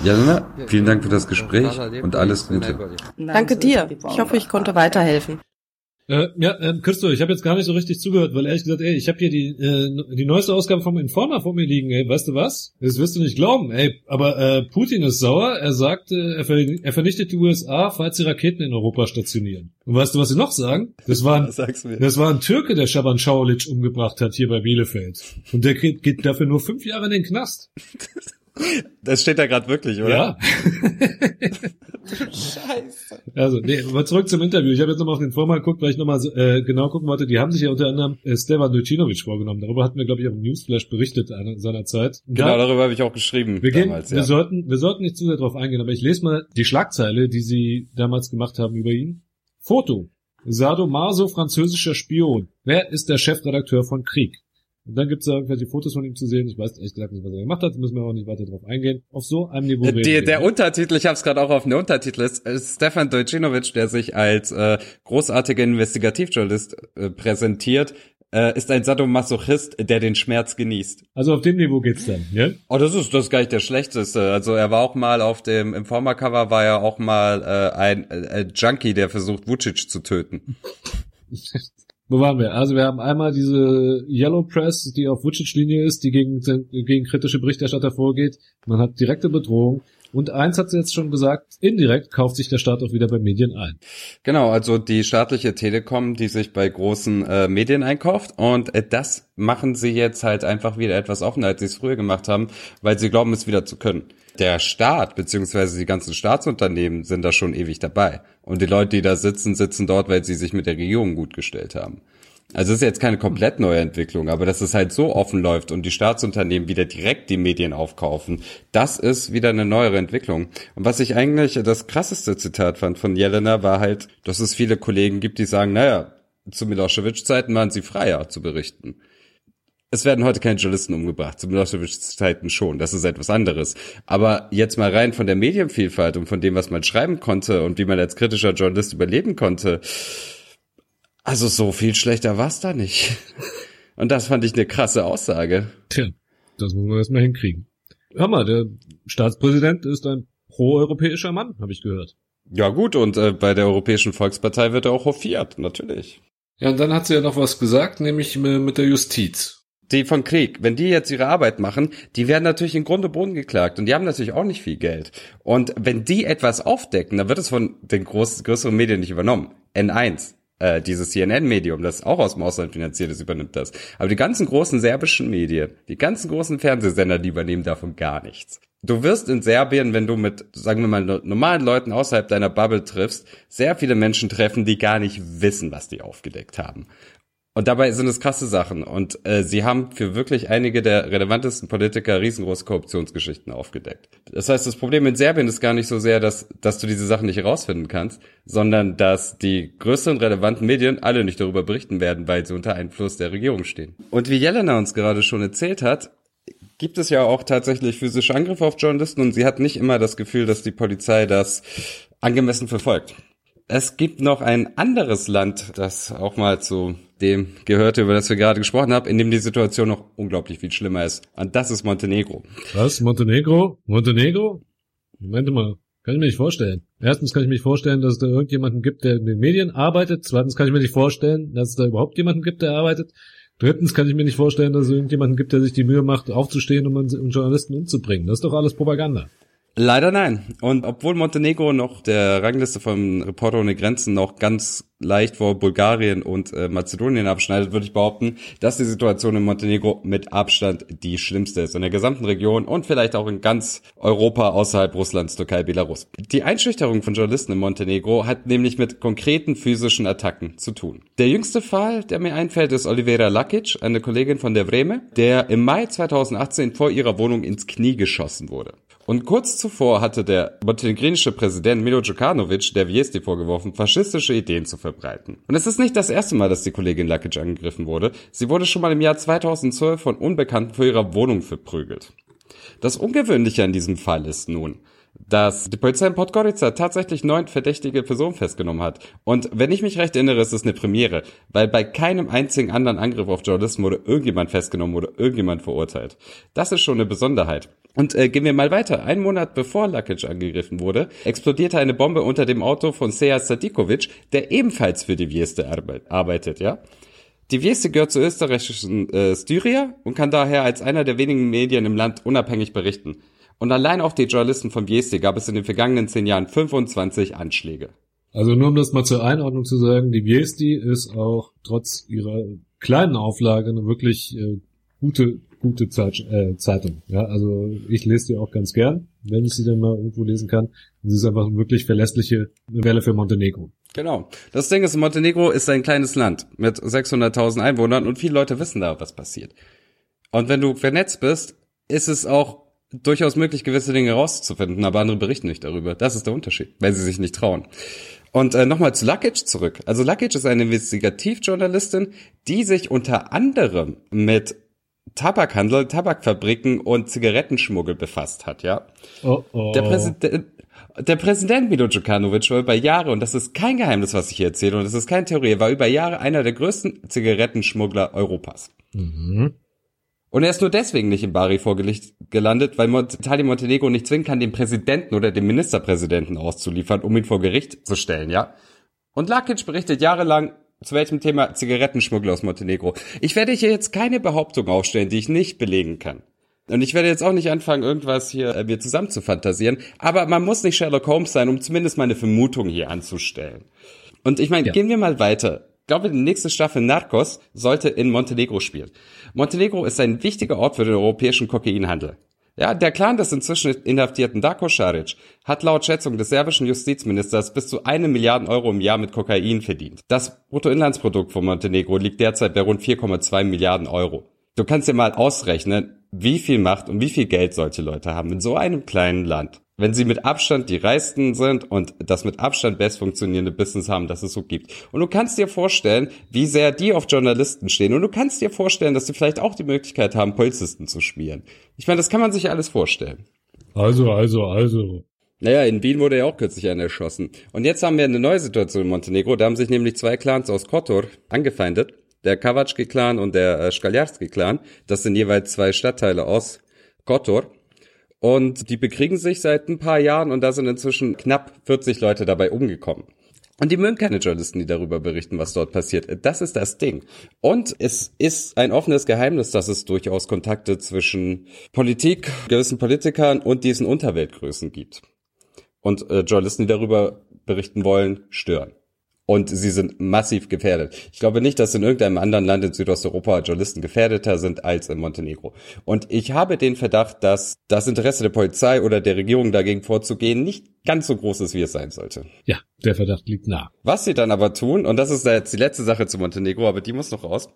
Jalina, vielen Dank für das Gespräch und alles Gute. Danke dir. Ich hoffe, ich konnte weiterhelfen. Äh, ja, äh, Christo, ich habe jetzt gar nicht so richtig zugehört, weil ehrlich gesagt, ey, ich habe hier die äh, die neueste Ausgabe vom Informer vor mir liegen, ey, weißt du was? Das wirst du nicht glauben, ey, aber äh, Putin ist sauer, er sagt, äh, er, ver er vernichtet die USA, falls sie Raketen in Europa stationieren. Und weißt du, was sie noch sagen? Das war ein, das war ein Türke, der Schaban Schaulic umgebracht hat hier bei Bielefeld. Und der geht, geht dafür nur fünf Jahre in den Knast. Das steht da gerade wirklich, oder? Ja. Scheiße. Also, nee, aber zurück zum Interview. Ich habe jetzt nochmal auf den Vormal geguckt, weil ich nochmal äh, genau gucken wollte. Die haben sich ja unter anderem äh, Stevan Dojcinovic vorgenommen. Darüber hatten wir, glaube ich, auf dem Newsflash berichtet einer, seiner Zeit. Genau, da, darüber habe ich auch geschrieben. Wir, damals, gehen, ja. wir, sollten, wir sollten nicht zu sehr drauf eingehen, aber ich lese mal die Schlagzeile, die sie damals gemacht haben über ihn. Foto. Sado Marso, französischer Spion. Wer ist der Chefredakteur von Krieg? Und dann gibt es da irgendwelche Fotos von ihm zu sehen. Ich weiß ehrlich gesagt nicht, was er gemacht hat. Müssen wir auch nicht weiter drauf eingehen. Auf so einem Niveau reden Die, Der Untertitel, ich habe es gerade auch auf dem Untertitel, ist, ist Stefan Dojcinovic, der sich als äh, großartiger Investigativjournalist äh, präsentiert, äh, ist ein Sadomasochist, der den Schmerz genießt. Also auf dem Niveau geht's dann, ja? Oh, das ist das ist gar nicht der schlechteste. Also er war auch mal auf dem Informer-Cover war er auch mal äh, ein äh, Junkie, der versucht Vucic zu töten. Wo waren wir? Also wir haben einmal diese Yellow Press, die auf Vucic-Linie ist, die gegen, gegen kritische Berichterstatter vorgeht. Man hat direkte Bedrohung. Und eins hat sie jetzt schon gesagt, indirekt kauft sich der Staat auch wieder bei Medien ein. Genau, also die staatliche Telekom, die sich bei großen äh, Medien einkauft. Und äh, das machen sie jetzt halt einfach wieder etwas offener, als sie es früher gemacht haben, weil sie glauben, es wieder zu können. Der Staat beziehungsweise die ganzen Staatsunternehmen sind da schon ewig dabei. Und die Leute, die da sitzen, sitzen dort, weil sie sich mit der Regierung gut gestellt haben. Also es ist jetzt keine komplett neue Entwicklung, aber dass es halt so offen läuft und die Staatsunternehmen wieder direkt die Medien aufkaufen, das ist wieder eine neuere Entwicklung. Und was ich eigentlich das krasseste Zitat fand von Jelena war halt, dass es viele Kollegen gibt, die sagen, naja, zu Milosevic-Zeiten waren sie freier zu berichten. Es werden heute keine Journalisten umgebracht, zu Milosevic-Zeiten schon, das ist etwas anderes. Aber jetzt mal rein von der Medienvielfalt und von dem, was man schreiben konnte und wie man als kritischer Journalist überleben konnte, also so viel schlechter war's da nicht. Und das fand ich eine krasse Aussage. Tja, das muss man erstmal hinkriegen. Hör mal, der Staatspräsident ist ein proeuropäischer Mann, habe ich gehört. Ja gut, und äh, bei der Europäischen Volkspartei wird er auch hofiert, natürlich. Ja, und dann hat sie ja noch was gesagt, nämlich mit der Justiz. Die von Krieg, wenn die jetzt ihre Arbeit machen, die werden natürlich in Grunde Boden geklagt und die haben natürlich auch nicht viel Geld. Und wenn die etwas aufdecken, dann wird es von den groß, größeren Medien nicht übernommen. N1, äh, dieses CNN-Medium, das auch aus dem Ausland finanziert ist, übernimmt das. Aber die ganzen großen serbischen Medien, die ganzen großen Fernsehsender, die übernehmen davon gar nichts. Du wirst in Serbien, wenn du mit, sagen wir mal, normalen Leuten außerhalb deiner Bubble triffst, sehr viele Menschen treffen, die gar nicht wissen, was die aufgedeckt haben. Und dabei sind es krasse Sachen. Und äh, sie haben für wirklich einige der relevantesten Politiker riesengroße Korruptionsgeschichten aufgedeckt. Das heißt, das Problem in Serbien ist gar nicht so sehr, dass, dass du diese Sachen nicht herausfinden kannst, sondern dass die größeren relevanten Medien alle nicht darüber berichten werden, weil sie unter Einfluss der Regierung stehen. Und wie Jelena uns gerade schon erzählt hat, gibt es ja auch tatsächlich physische Angriffe auf Journalisten und sie hat nicht immer das Gefühl, dass die Polizei das angemessen verfolgt. Es gibt noch ein anderes Land, das auch mal zu dem gehörte, über das wir gerade gesprochen haben, in dem die Situation noch unglaublich viel schlimmer ist. Und das ist Montenegro. Was? Montenegro? Montenegro? Moment mal. Kann ich mir nicht vorstellen. Erstens kann ich mir nicht vorstellen, dass es da irgendjemanden gibt, der in den Medien arbeitet. Zweitens kann ich mir nicht vorstellen, dass es da überhaupt jemanden gibt, der arbeitet. Drittens kann ich mir nicht vorstellen, dass es irgendjemanden gibt, der sich die Mühe macht, aufzustehen, um Journalisten umzubringen. Das ist doch alles Propaganda. Leider nein. Und obwohl Montenegro noch der Rangliste von Reporter ohne Grenzen noch ganz leicht vor Bulgarien und äh, Mazedonien abschneidet, würde ich behaupten, dass die Situation in Montenegro mit Abstand die schlimmste ist in der gesamten Region und vielleicht auch in ganz Europa außerhalb Russlands, Türkei, Belarus. Die Einschüchterung von Journalisten in Montenegro hat nämlich mit konkreten physischen Attacken zu tun. Der jüngste Fall, der mir einfällt, ist Olivera Lakic, eine Kollegin von der Vreme, der im Mai 2018 vor ihrer Wohnung ins Knie geschossen wurde. Und kurz zuvor hatte der montenegrinische Präsident Milo Djukanovic der Viesti vorgeworfen, faschistische Ideen zu verbreiten. Und es ist nicht das erste Mal, dass die Kollegin Lakic angegriffen wurde. Sie wurde schon mal im Jahr 2012 von Unbekannten vor ihrer Wohnung verprügelt. Das Ungewöhnliche an diesem Fall ist nun, dass die Polizei in Podgorica tatsächlich neun verdächtige Personen festgenommen hat. Und wenn ich mich recht erinnere, ist es eine Premiere, weil bei keinem einzigen anderen Angriff auf Journalisten wurde irgendjemand festgenommen oder irgendjemand verurteilt. Das ist schon eine Besonderheit. Und äh, gehen wir mal weiter. Ein Monat bevor Lakic angegriffen wurde, explodierte eine Bombe unter dem Auto von Seja Sadikovic, der ebenfalls für die Vieste arbeitet, ja? Die Vieste gehört zur österreichischen äh, Styria und kann daher als einer der wenigen Medien im Land unabhängig berichten. Und allein auf die Journalisten von Vieste gab es in den vergangenen zehn Jahren 25 Anschläge. Also nur um das mal zur Einordnung zu sagen, die Viesti ist auch trotz ihrer kleinen Auflage eine wirklich äh, gute gute Zeit, äh, Zeitung. Ja, also ich lese die auch ganz gern, wenn ich sie dann mal irgendwo lesen kann. Sie ist einfach wirklich verlässliche Welle für Montenegro. Genau. Das Ding ist, Montenegro ist ein kleines Land mit 600.000 Einwohnern und viele Leute wissen da, was passiert. Und wenn du vernetzt bist, ist es auch durchaus möglich, gewisse Dinge rauszufinden, aber andere berichten nicht darüber. Das ist der Unterschied, weil sie sich nicht trauen. Und äh, nochmal zu Luckage zurück. Also Luckage ist eine Investigativjournalistin, die sich unter anderem mit Tabakhandel, Tabakfabriken und Zigarettenschmuggel befasst hat, ja. Oh, oh. Der, Präsident, der Präsident Milo Djukanovic war über Jahre, und das ist kein Geheimnis, was ich hier erzähle, und das ist keine Theorie, war über Jahre einer der größten Zigarettenschmuggler Europas. Mhm. Und er ist nur deswegen nicht in Bari vor Gericht gelandet, weil Italien Montenegro nicht zwingen kann, den Präsidenten oder den Ministerpräsidenten auszuliefern, um ihn vor Gericht zu stellen, ja. Und Lakic berichtet jahrelang zu welchem Thema Zigarettenschmuggel aus Montenegro. Ich werde hier jetzt keine Behauptung aufstellen, die ich nicht belegen kann. Und ich werde jetzt auch nicht anfangen, irgendwas hier äh, mir zusammen zu fantasieren. Aber man muss nicht Sherlock Holmes sein, um zumindest meine Vermutung hier anzustellen. Und ich meine, ja. gehen wir mal weiter. Ich glaube, die nächste Staffel Narcos sollte in Montenegro spielen. Montenegro ist ein wichtiger Ort für den europäischen Kokainhandel. Ja, der Clan des inzwischen inhaftierten Darko Šarić hat laut Schätzung des serbischen Justizministers bis zu eine Milliarde Euro im Jahr mit Kokain verdient. Das Bruttoinlandsprodukt von Montenegro liegt derzeit bei rund 4,2 Milliarden Euro. Du kannst dir mal ausrechnen, wie viel Macht und wie viel Geld solche Leute haben in so einem kleinen Land wenn sie mit Abstand die reichsten sind und das mit Abstand best funktionierende Business haben, das es so gibt. Und du kannst dir vorstellen, wie sehr die auf Journalisten stehen. Und du kannst dir vorstellen, dass sie vielleicht auch die Möglichkeit haben, Polizisten zu spielen. Ich meine, das kann man sich alles vorstellen. Also, also, also. Naja, in Wien wurde ja auch kürzlich einer erschossen. Und jetzt haben wir eine neue Situation in Montenegro. Da haben sich nämlich zwei Clans aus Kotor angefeindet. Der Kavacki-Clan und der äh, Skaljarski-Clan. Das sind jeweils zwei Stadtteile aus Kotor. Und die bekriegen sich seit ein paar Jahren und da sind inzwischen knapp 40 Leute dabei umgekommen. Und die mögen keine Journalisten, die darüber berichten, was dort passiert. Das ist das Ding. Und es ist ein offenes Geheimnis, dass es durchaus Kontakte zwischen Politik, gewissen Politikern und diesen Unterweltgrößen gibt. Und äh, Journalisten, die darüber berichten wollen, stören und sie sind massiv gefährdet. Ich glaube nicht, dass in irgendeinem anderen Land in Südosteuropa Journalisten gefährdeter sind als in Montenegro. Und ich habe den Verdacht, dass das Interesse der Polizei oder der Regierung dagegen vorzugehen nicht ganz so groß ist, wie es sein sollte. Ja, der Verdacht liegt nah. Was sie dann aber tun, und das ist jetzt die letzte Sache zu Montenegro, aber die muss noch raus.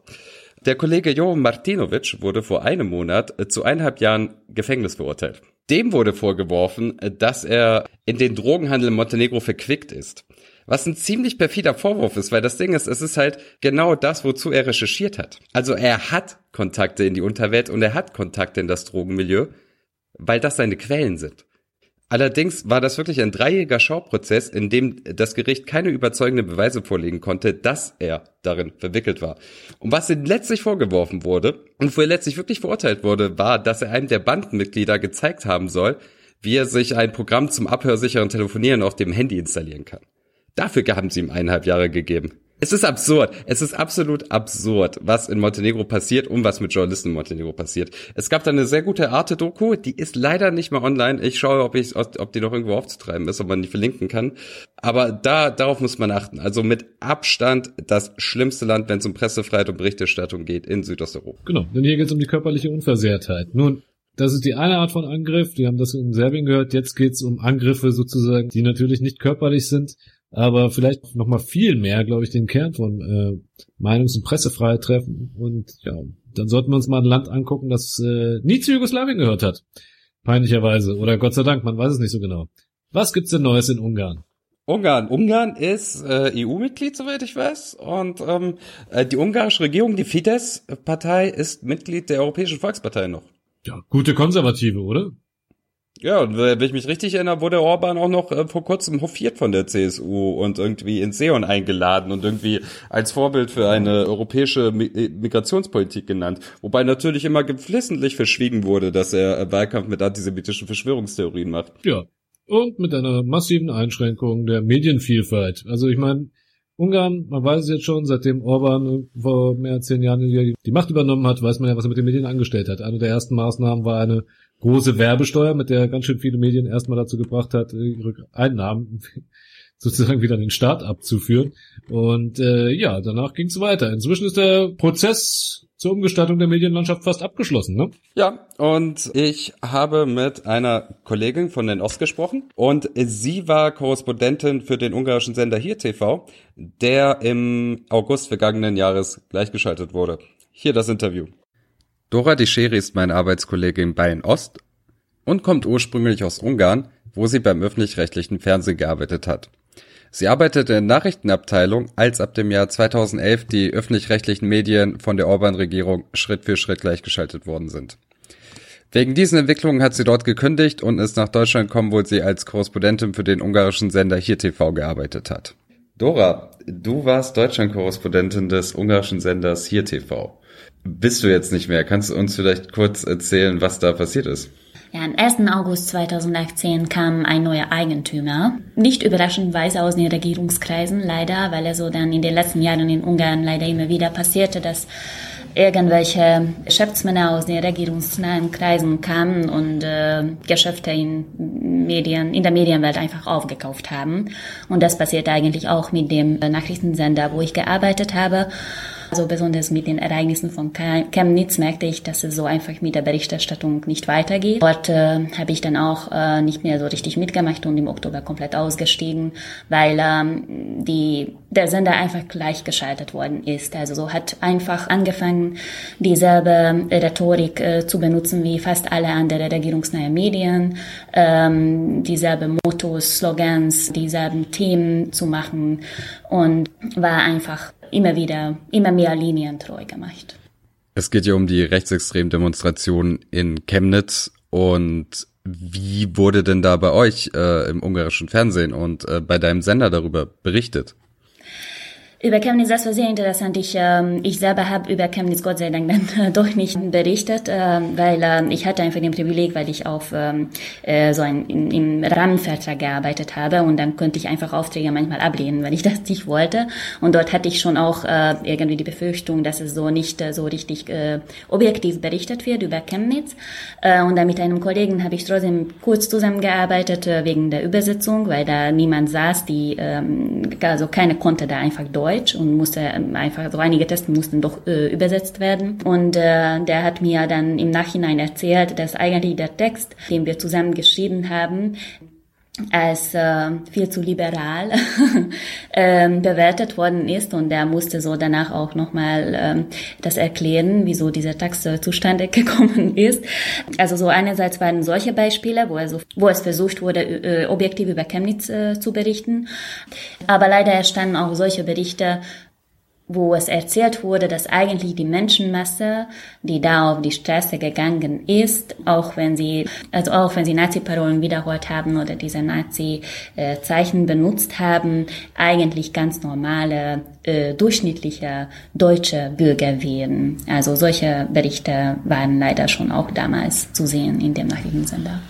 Der Kollege Jo Martinovic wurde vor einem Monat zu eineinhalb Jahren Gefängnis verurteilt. Dem wurde vorgeworfen, dass er in den Drogenhandel in Montenegro verquickt ist. Was ein ziemlich perfider Vorwurf ist, weil das Ding ist, es ist halt genau das, wozu er recherchiert hat. Also er hat Kontakte in die Unterwelt und er hat Kontakte in das Drogenmilieu, weil das seine Quellen sind. Allerdings war das wirklich ein dreijähriger Schauprozess, in dem das Gericht keine überzeugenden Beweise vorlegen konnte, dass er darin verwickelt war. Und was ihm letztlich vorgeworfen wurde und wo er letztlich wirklich verurteilt wurde, war, dass er einem der Bandenmitglieder gezeigt haben soll, wie er sich ein Programm zum abhörsicheren Telefonieren auf dem Handy installieren kann. Dafür haben sie ihm eineinhalb Jahre gegeben. Es ist absurd. Es ist absolut absurd, was in Montenegro passiert und was mit Journalisten in Montenegro passiert. Es gab da eine sehr gute Arte-Doku, die ist leider nicht mehr online. Ich schaue, ob, ich, ob die noch irgendwo aufzutreiben ist, ob man die verlinken kann. Aber da, darauf muss man achten. Also mit Abstand das schlimmste Land, wenn es um Pressefreiheit und Berichterstattung geht in Südosteuropa. Genau, denn hier geht es um die körperliche Unversehrtheit. Nun, das ist die eine Art von Angriff. Wir haben das in Serbien gehört. Jetzt geht es um Angriffe sozusagen, die natürlich nicht körperlich sind, aber vielleicht noch mal viel mehr, glaube ich, den Kern von äh, Meinungs- und Pressefreiheit treffen. Und ja, dann sollten wir uns mal ein Land angucken, das äh, nie zu Jugoslawien gehört hat. Peinlicherweise. Oder Gott sei Dank, man weiß es nicht so genau. Was gibt's denn Neues in Ungarn? Ungarn. Ungarn ist äh, EU-Mitglied, soweit ich weiß. Und ähm, äh, die ungarische Regierung, die Fidesz-Partei, ist Mitglied der Europäischen Volkspartei noch. Ja, gute Konservative, oder? Ja, und wenn ich mich richtig erinnere, wurde Orban auch noch äh, vor kurzem hofiert von der CSU und irgendwie ins Seon eingeladen und irgendwie als Vorbild für eine europäische äh, Migrationspolitik genannt. Wobei natürlich immer geflissentlich verschwiegen wurde, dass er äh, Wahlkampf mit antisemitischen Verschwörungstheorien macht. Ja. Und mit einer massiven Einschränkung der Medienvielfalt. Also ich meine, Ungarn, man weiß es jetzt schon, seitdem Orban vor mehr als zehn Jahren die Macht übernommen hat, weiß man ja, was er mit den Medien angestellt hat. Eine der ersten Maßnahmen war eine große Werbesteuer, mit der ganz schön viele Medien erstmal dazu gebracht hat, ihre Einnahmen sozusagen wieder in den Staat abzuführen. Und äh, ja, danach ging es weiter. Inzwischen ist der Prozess zur Umgestaltung der Medienlandschaft fast abgeschlossen, ne? Ja, und ich habe mit einer Kollegin von den Ost gesprochen und sie war Korrespondentin für den ungarischen Sender hier TV, der im August vergangenen Jahres gleichgeschaltet wurde. Hier das Interview. Dora Descheri ist meine Arbeitskollegin bei Ost und kommt ursprünglich aus Ungarn, wo sie beim öffentlich-rechtlichen Fernsehen gearbeitet hat. Sie arbeitete in der Nachrichtenabteilung, als ab dem Jahr 2011 die öffentlich-rechtlichen Medien von der Orban-Regierung Schritt für Schritt gleichgeschaltet worden sind. Wegen diesen Entwicklungen hat sie dort gekündigt und ist nach Deutschland gekommen, wo sie als Korrespondentin für den ungarischen Sender Hier TV gearbeitet hat. Dora, du warst Deutschland-Korrespondentin des ungarischen Senders Hier TV bist du jetzt nicht mehr. Kannst du uns vielleicht kurz erzählen, was da passiert ist? Ja, am 1. August 2018 kam ein neuer Eigentümer. Nicht überraschendweise aus den Regierungskreisen, leider, weil er so dann in den letzten Jahren in Ungarn leider immer wieder passierte, dass irgendwelche Geschäftsmänner aus den regierungsnahen Kreisen kamen und äh, Geschäfte in Medien, in der Medienwelt einfach aufgekauft haben. Und das passiert eigentlich auch mit dem Nachrichtensender, wo ich gearbeitet habe. Also besonders mit den Ereignissen von Chemnitz merkte ich, dass es so einfach mit der Berichterstattung nicht weitergeht. Dort äh, habe ich dann auch äh, nicht mehr so richtig mitgemacht und im Oktober komplett ausgestiegen, weil ähm, die, der Sender einfach gleichgeschaltet worden ist. Also so hat einfach angefangen, dieselbe Rhetorik äh, zu benutzen wie fast alle anderen regierungsnahe Medien, ähm, dieselbe Mottos, Slogans, dieselben Themen zu machen und war einfach immer wieder, immer mehr linientreu gemacht. Es geht ja um die rechtsextremen Demonstrationen in Chemnitz und wie wurde denn da bei euch äh, im ungarischen Fernsehen und äh, bei deinem Sender darüber berichtet? Über Chemnitz, das war sehr interessant. Ich, ähm, ich selber habe über Chemnitz Gott sei Dank dann doch nicht berichtet, äh, weil äh, ich hatte einfach den Privileg, weil ich auf ähm, äh, so ein, in, im Rahmenvertrag gearbeitet habe und dann konnte ich einfach Aufträge manchmal ablehnen, weil ich das nicht wollte. Und dort hatte ich schon auch äh, irgendwie die Befürchtung, dass es so nicht äh, so richtig äh, objektiv berichtet wird über Chemnitz. Äh, und dann mit einem Kollegen habe ich trotzdem kurz zusammengearbeitet äh, wegen der Übersetzung, weil da niemand saß, die ähm, also keine konnte da einfach Deutsch Deutsch und musste einfach, so einige Tests mussten doch äh, übersetzt werden. Und äh, der hat mir dann im Nachhinein erzählt, dass eigentlich der Text, den wir zusammen geschrieben haben, als äh, viel zu liberal ähm, bewertet worden ist und er musste so danach auch nochmal ähm, das erklären, wieso dieser Text zustande gekommen ist. Also so einerseits waren solche Beispiele, wo, er so, wo es versucht wurde, äh, objektiv über Chemnitz äh, zu berichten, aber leider entstanden auch solche Berichte, wo es erzählt wurde, dass eigentlich die Menschenmasse, die da auf die Straße gegangen ist, auch wenn sie, also auch wenn sie Nazi-Parolen wiederholt haben oder diese Nazi-Zeichen benutzt haben, eigentlich ganz normale, äh, durchschnittliche deutsche Bürger wären. Also solche Berichte waren leider schon auch damals zu sehen in dem Nachrichtensender.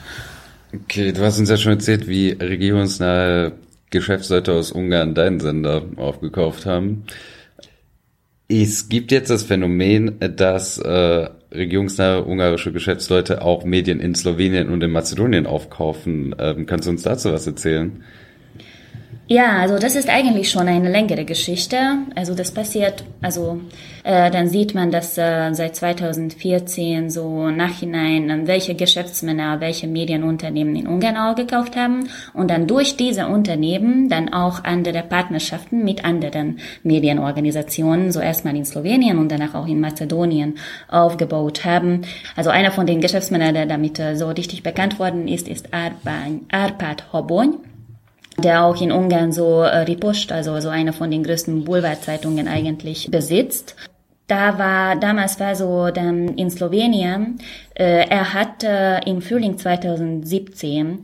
Okay, du hast uns ja schon erzählt, wie regierungsnahe Geschäftsleute aus Ungarn deinen Sender aufgekauft haben. Es gibt jetzt das Phänomen, dass äh, regierungsnahe ungarische Geschäftsleute auch Medien in Slowenien und in Mazedonien aufkaufen. Ähm, kannst du uns dazu was erzählen? Ja, also das ist eigentlich schon eine längere Geschichte. Also das passiert, also äh, dann sieht man, dass äh, seit 2014 so nachhinein, äh, welche Geschäftsmänner, welche Medienunternehmen in Ungarn auch gekauft haben und dann durch diese Unternehmen dann auch andere Partnerschaften mit anderen Medienorganisationen, so erstmal in Slowenien und danach auch in Mazedonien aufgebaut haben. Also einer von den Geschäftsmännern, der damit äh, so richtig bekannt worden ist, ist Arpad Hobony der auch in Ungarn so äh, Ripost, also so eine von den größten Boulevardzeitungen eigentlich besitzt. da war, damals war so dann in Slowenien, äh, er hat äh, im Frühling 2017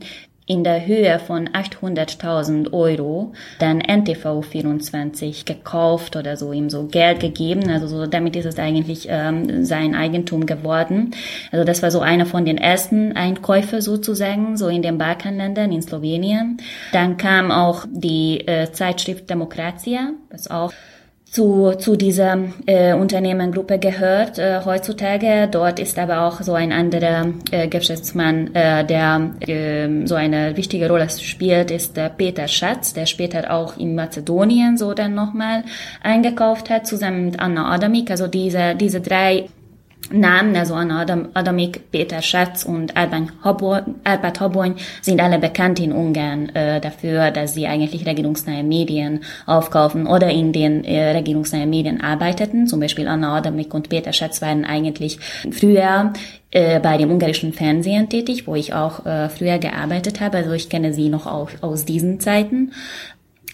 in der Höhe von 800.000 Euro dann NTV 24 gekauft oder so ihm so Geld gegeben. Also so, damit ist es eigentlich ähm, sein Eigentum geworden. Also das war so einer von den ersten Einkäufe sozusagen, so in den Balkanländern, in Slowenien. Dann kam auch die äh, Zeitschrift Demokratia, was auch zu, zu dieser äh, Unternehmengruppe gehört äh, heutzutage. Dort ist aber auch so ein anderer äh, Geschäftsmann, äh, der äh, so eine wichtige Rolle spielt, ist äh, Peter Schatz, der später auch in Mazedonien so dann nochmal eingekauft hat, zusammen mit Anna Adamik. Also diese, diese drei Namen, also Anna Adam, Adamik, Peter Schatz und Albert Habony sind alle bekannt in Ungarn äh, dafür, dass sie eigentlich regierungsnahe Medien aufkaufen oder in den äh, regierungsnahen Medien arbeiteten. Zum Beispiel Anna Adamik und Peter Schatz waren eigentlich früher äh, bei dem ungarischen Fernsehen tätig, wo ich auch äh, früher gearbeitet habe. Also ich kenne sie noch auch aus diesen Zeiten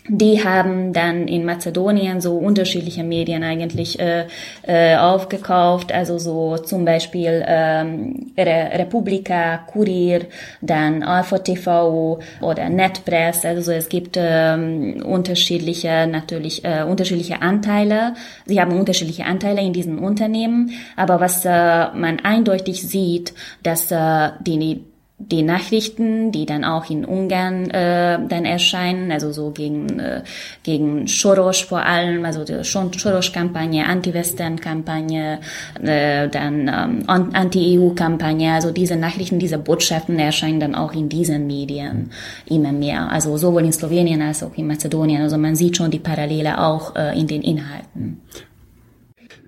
die haben dann in Mazedonien so unterschiedliche Medien eigentlich äh, äh, aufgekauft, also so zum Beispiel ähm, Re Republika, Kurier, dann Alpha TV oder Netpress. Also so, es gibt ähm, unterschiedliche natürlich äh, unterschiedliche Anteile. Sie haben unterschiedliche Anteile in diesen Unternehmen, aber was äh, man eindeutig sieht, dass äh, die die Nachrichten, die dann auch in Ungarn äh, dann erscheinen, also so gegen äh, gegen Soros vor allem, also die Soros-Kampagne, Anti-Western-Kampagne, äh, dann ähm, Anti-EU-Kampagne, also diese Nachrichten, diese Botschaften erscheinen dann auch in diesen Medien immer mehr, also sowohl in Slowenien als auch in Mazedonien, also man sieht schon die Parallele auch äh, in den Inhalten.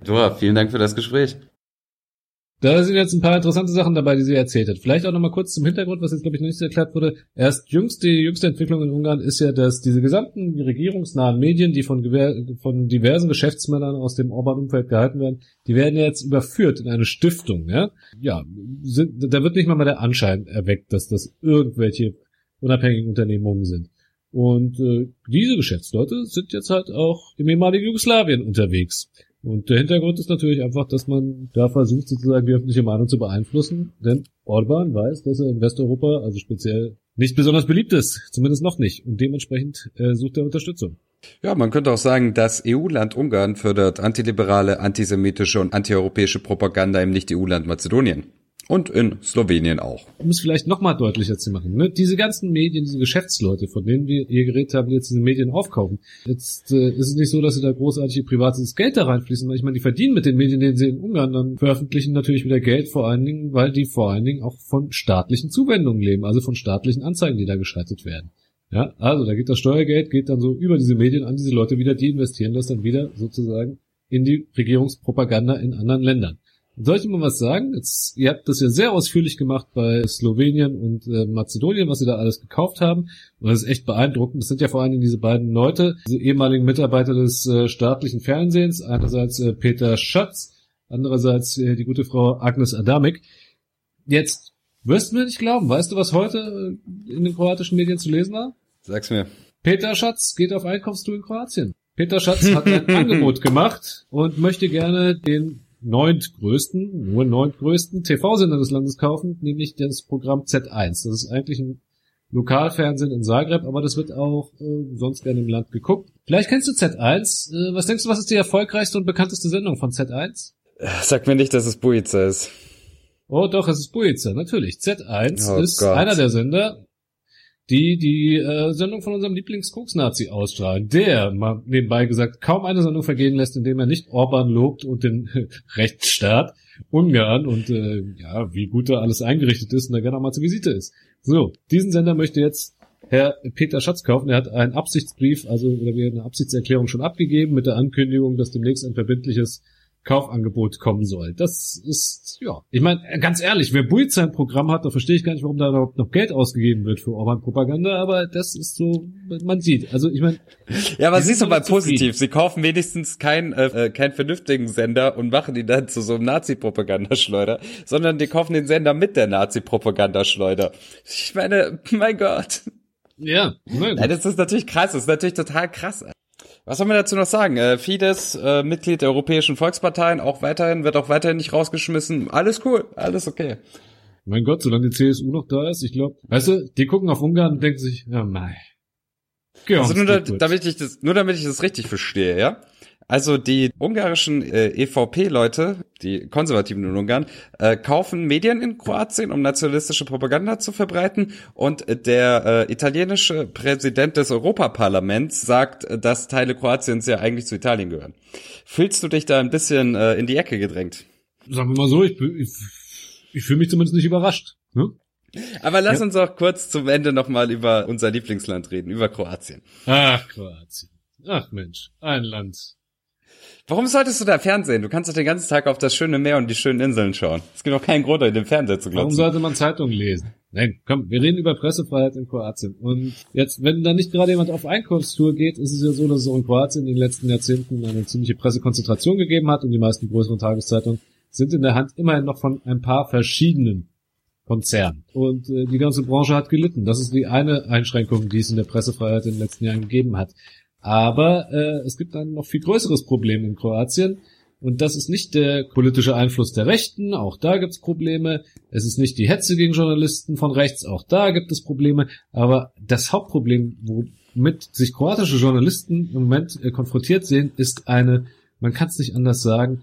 Dora, vielen Dank für das Gespräch. Da sind jetzt ein paar interessante Sachen dabei, die sie erzählt hat. Vielleicht auch nochmal kurz zum Hintergrund, was jetzt, glaube ich, noch nicht erklärt wurde. Erst jüngst, die jüngste Entwicklung in Ungarn ist ja, dass diese gesamten regierungsnahen Medien, die von, von diversen Geschäftsmännern aus dem Orban-Umfeld gehalten werden, die werden jetzt überführt in eine Stiftung. Ja, ja sind, da wird nicht mal mal der Anschein erweckt, dass das irgendwelche unabhängigen Unternehmungen sind. Und äh, diese Geschäftsleute sind jetzt halt auch im ehemaligen Jugoslawien unterwegs. Und der Hintergrund ist natürlich einfach, dass man da versucht, sozusagen die öffentliche Meinung zu beeinflussen, denn Orban weiß, dass er in Westeuropa, also speziell, nicht besonders beliebt ist, zumindest noch nicht, und dementsprechend äh, sucht er Unterstützung. Ja, man könnte auch sagen, das EU-Land Ungarn fördert antiliberale, antisemitische und antieuropäische Propaganda im Nicht-EU-Land Mazedonien. Und in Slowenien auch. Um es vielleicht nochmal deutlicher zu machen, ne? diese ganzen Medien, diese Geschäftsleute, von denen wir hier geredet haben, die jetzt diese Medien aufkaufen, jetzt äh, ist es nicht so, dass sie da großartig privates Geld da reinfließen, ich meine, die verdienen mit den Medien, denen sie in Ungarn dann veröffentlichen, natürlich wieder Geld, vor allen Dingen, weil die vor allen Dingen auch von staatlichen Zuwendungen leben, also von staatlichen Anzeigen, die da geschaltet werden. Ja, also da geht das Steuergeld, geht dann so über diese Medien an diese Leute wieder, die investieren das dann wieder sozusagen in die Regierungspropaganda in anderen Ländern. Soll ich mal was sagen? Jetzt, ihr habt das ja sehr ausführlich gemacht bei Slowenien und äh, Mazedonien, was sie da alles gekauft haben. Und das ist echt beeindruckend. Das sind ja vor allen Dingen diese beiden Leute, diese ehemaligen Mitarbeiter des äh, staatlichen Fernsehens. Einerseits äh, Peter Schatz, andererseits äh, die gute Frau Agnes Adamik. Jetzt wirst du mir nicht glauben. Weißt du, was heute äh, in den kroatischen Medien zu lesen war? Sag's mir. Peter Schatz geht auf Einkaufstour in Kroatien. Peter Schatz hat ein Angebot gemacht und möchte gerne den neuntgrößten, nur neuntgrößten TV-Sender des Landes kaufen, nämlich das Programm Z1. Das ist eigentlich ein Lokalfernsehen in Zagreb, aber das wird auch äh, sonst gerne im Land geguckt. Vielleicht kennst du Z1. Äh, was denkst du, was ist die erfolgreichste und bekannteste Sendung von Z1? Sag mir nicht, dass es Buiza ist. Oh doch, es ist Buiza, natürlich. Z1 oh ist Gott. einer der Sender, die die äh, Sendung von unserem Lieblings-Koks-Nazi ausstrahlen, der, mal nebenbei gesagt, kaum eine Sendung vergehen lässt, indem er nicht Orban lobt und den Rechtsstaat Ungarn und äh, ja, wie gut da alles eingerichtet ist und da gerne auch mal zur Visite ist. So, diesen Sender möchte jetzt Herr Peter Schatz kaufen. Er hat einen Absichtsbrief, also oder wir eine Absichtserklärung schon abgegeben mit der Ankündigung, dass demnächst ein verbindliches Kaufangebot kommen soll. Das ist, ja, ich meine, ganz ehrlich, wer Build sein Programm hat, da verstehe ich gar nicht, warum da überhaupt noch Geld ausgegeben wird für Orban-Propaganda, aber das ist so, man sieht. Also ich meine. Ja, aber siehst du mal positiv, sie kaufen wenigstens keinen äh, keinen vernünftigen Sender und machen ihn dann zu so einem Nazi-Propagandaschleuder, sondern die kaufen den Sender mit der Nazi-Propagandaschleuder. Ich meine, mein Gott. Ja, mein Gott. das ist natürlich krass, das ist natürlich total krass. Was soll man dazu noch sagen? Äh, Fidesz, äh, Mitglied der Europäischen Volksparteien, auch weiterhin, wird auch weiterhin nicht rausgeschmissen. Alles cool, alles okay. Mein Gott, solange die CSU noch da ist, ich glaube, weißt du, die gucken auf Ungarn und denken sich, ja, mei. Also nur, da, damit ich das, nur damit ich das richtig verstehe, ja? Also die ungarischen äh, EVP-Leute, die Konservativen in Ungarn, äh, kaufen Medien in Kroatien, um nationalistische Propaganda zu verbreiten. Und der äh, italienische Präsident des Europaparlaments sagt, dass Teile Kroatiens ja eigentlich zu Italien gehören. Fühlst du dich da ein bisschen äh, in die Ecke gedrängt? Sagen wir mal so, ich, ich, ich fühle mich zumindest nicht überrascht. Ne? Aber lass ja. uns auch kurz zum Ende nochmal über unser Lieblingsland reden, über Kroatien. Ach, Kroatien. Ach Mensch, ein Land Warum solltest du da Fernsehen? Du kannst doch den ganzen Tag auf das schöne Meer und die schönen Inseln schauen. Es gibt doch keinen Grund, in den Fernseher zu glotzen. Warum sollte man Zeitungen lesen? Nein, komm, wir reden über Pressefreiheit in Kroatien. Und jetzt, wenn da nicht gerade jemand auf Einkaufstour geht, ist es ja so, dass es auch in Kroatien in den letzten Jahrzehnten eine ziemliche Pressekonzentration gegeben hat und die meisten größeren Tageszeitungen sind in der Hand immerhin noch von ein paar verschiedenen Konzernen. Und äh, die ganze Branche hat gelitten. Das ist die eine Einschränkung, die es in der Pressefreiheit in den letzten Jahren gegeben hat. Aber äh, es gibt ein noch viel größeres Problem in Kroatien. Und das ist nicht der politische Einfluss der Rechten, auch da gibt es Probleme. Es ist nicht die Hetze gegen Journalisten von rechts, auch da gibt es Probleme. Aber das Hauptproblem, womit sich kroatische Journalisten im Moment äh, konfrontiert sehen, ist eine, man kann es nicht anders sagen,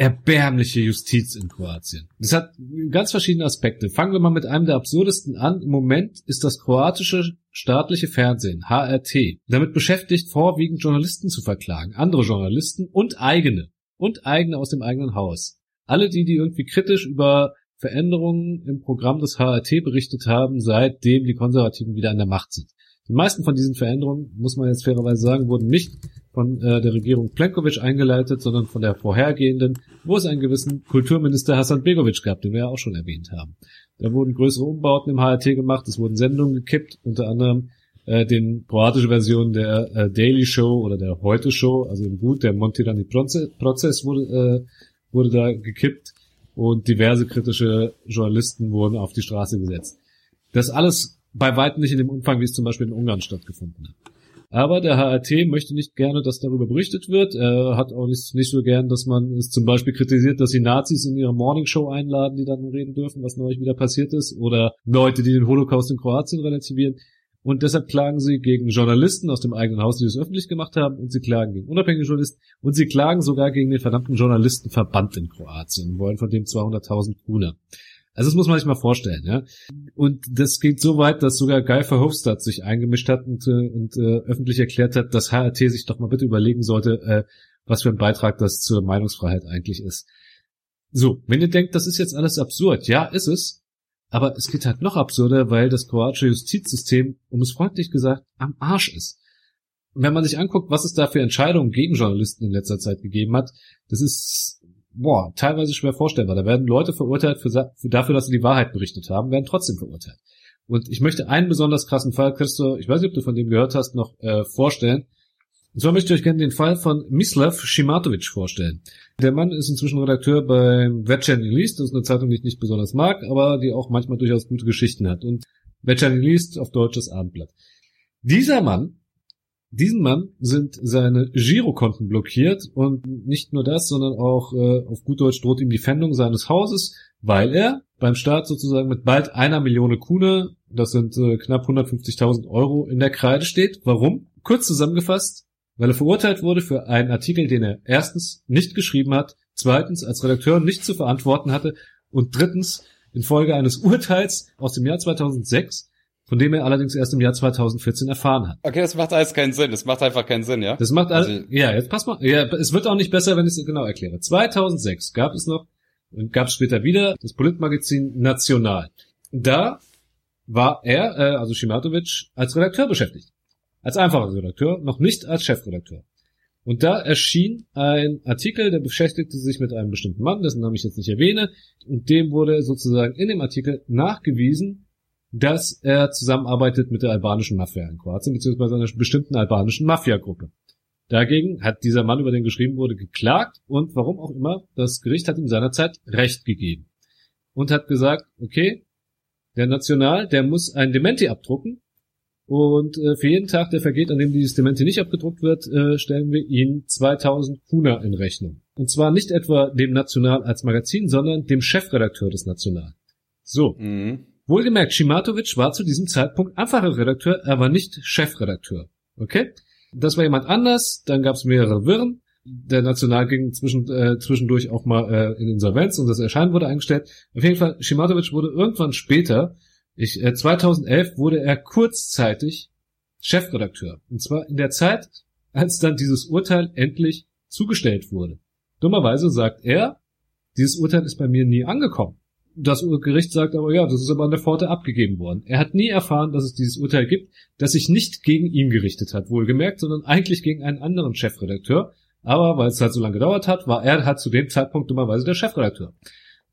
erbärmliche Justiz in Kroatien. Das hat ganz verschiedene Aspekte. Fangen wir mal mit einem der absurdesten an. Im Moment ist das kroatische staatliche Fernsehen, HRT, damit beschäftigt, vorwiegend Journalisten zu verklagen, andere Journalisten und eigene, und eigene aus dem eigenen Haus. Alle die, die irgendwie kritisch über Veränderungen im Programm des HRT berichtet haben, seitdem die Konservativen wieder an der Macht sind. Die meisten von diesen Veränderungen, muss man jetzt fairerweise sagen, wurden nicht von äh, der Regierung Plenkovic eingeleitet, sondern von der vorhergehenden, wo es einen gewissen Kulturminister Hasan Begovic gab, den wir ja auch schon erwähnt haben. Da wurden größere Umbauten im HRT gemacht, es wurden Sendungen gekippt, unter anderem äh, den kroatische Version der äh, Daily Show oder der Heute Show, also im Gut, der Montirani Prozess wurde, äh, wurde da gekippt und diverse kritische Journalisten wurden auf die Straße gesetzt. Das alles bei weitem nicht in dem Umfang, wie es zum Beispiel in Ungarn stattgefunden hat. Aber der HRT möchte nicht gerne, dass darüber berichtet wird. Er hat auch nicht, nicht so gern, dass man es zum Beispiel kritisiert, dass sie Nazis in ihre Morningshow einladen, die dann reden dürfen, was neulich wieder passiert ist. Oder Leute, die den Holocaust in Kroatien relativieren. Und deshalb klagen sie gegen Journalisten aus dem eigenen Haus, die es öffentlich gemacht haben, und sie klagen gegen unabhängige Journalisten, und sie klagen sogar gegen den verdammten Journalistenverband in Kroatien und wollen von dem 200.000 Kuna. Also das muss man sich mal vorstellen, ja. Und das geht so weit, dass sogar Guy Verhofstadt sich eingemischt hat und, äh, und äh, öffentlich erklärt hat, dass HRT sich doch mal bitte überlegen sollte, äh, was für ein Beitrag das zur Meinungsfreiheit eigentlich ist. So, wenn ihr denkt, das ist jetzt alles absurd, ja, ist es. Aber es geht halt noch absurder, weil das kroatische Justizsystem, um es freundlich gesagt, am Arsch ist. Und wenn man sich anguckt, was es da für Entscheidungen gegen Journalisten in letzter Zeit gegeben hat, das ist boah, teilweise schwer vorstellbar. Da werden Leute verurteilt für, für dafür, dass sie die Wahrheit berichtet haben, werden trotzdem verurteilt. Und ich möchte einen besonders krassen Fall, Christo, ich weiß nicht, ob du von dem gehört hast, noch äh, vorstellen. Und zwar möchte ich euch gerne den Fall von Mislav Shimatovic vorstellen. Der Mann ist inzwischen Redakteur beim Večernji List, das ist eine Zeitung, die ich nicht besonders mag, aber die auch manchmal durchaus gute Geschichten hat. Und Večernji List auf deutsches Abendblatt. Dieser Mann diesem Mann sind seine Girokonten blockiert und nicht nur das, sondern auch äh, auf gut Deutsch droht ihm die Pfändung seines Hauses, weil er beim Staat sozusagen mit bald einer Million Kuna, das sind äh, knapp 150.000 Euro, in der Kreide steht. Warum? Kurz zusammengefasst, weil er verurteilt wurde für einen Artikel, den er erstens nicht geschrieben hat, zweitens als Redakteur nicht zu verantworten hatte und drittens infolge eines Urteils aus dem Jahr 2006 von dem er allerdings erst im Jahr 2014 erfahren hat. Okay, das macht alles keinen Sinn. Das macht einfach keinen Sinn, ja? Das macht also, ja, jetzt pass mal, ja, es wird auch nicht besser, wenn ich es genau erkläre. 2006 gab es noch und gab es später wieder das Politmagazin National. Da war er, äh, also Shimatovic, als Redakteur beschäftigt. Als einfacher Redakteur, noch nicht als Chefredakteur. Und da erschien ein Artikel, der beschäftigte sich mit einem bestimmten Mann, dessen Namen ich jetzt nicht erwähne, und dem wurde sozusagen in dem Artikel nachgewiesen, dass er zusammenarbeitet mit der albanischen Mafia in Kroatien, beziehungsweise einer bestimmten albanischen Mafia-Gruppe. Dagegen hat dieser Mann, über den geschrieben wurde, geklagt und warum auch immer, das Gericht hat ihm seinerzeit Recht gegeben. Und hat gesagt, okay, der National, der muss ein Dementi abdrucken Und äh, für jeden Tag, der vergeht, an dem dieses Dementi nicht abgedruckt wird, äh, stellen wir ihn 2000 Kuna in Rechnung. Und zwar nicht etwa dem National als Magazin, sondern dem Chefredakteur des National. So. Mhm. Wohlgemerkt, Shimatovic war zu diesem Zeitpunkt einfacher Redakteur, er war nicht Chefredakteur. Okay? Das war jemand anders, dann gab es mehrere Wirren. Der National ging zwischen, äh, zwischendurch auch mal äh, in Insolvenz und das Erscheinen wurde eingestellt. Auf jeden Fall, Shimatovic wurde irgendwann später ich, äh, 2011 wurde er kurzzeitig Chefredakteur. Und zwar in der Zeit, als dann dieses Urteil endlich zugestellt wurde. Dummerweise sagt er, dieses Urteil ist bei mir nie angekommen. Das Gericht sagt aber, ja, das ist aber an der Pforte abgegeben worden. Er hat nie erfahren, dass es dieses Urteil gibt, das sich nicht gegen ihn gerichtet hat, wohlgemerkt, sondern eigentlich gegen einen anderen Chefredakteur. Aber weil es halt so lange gedauert hat, war er halt zu dem Zeitpunkt dummerweise der Chefredakteur.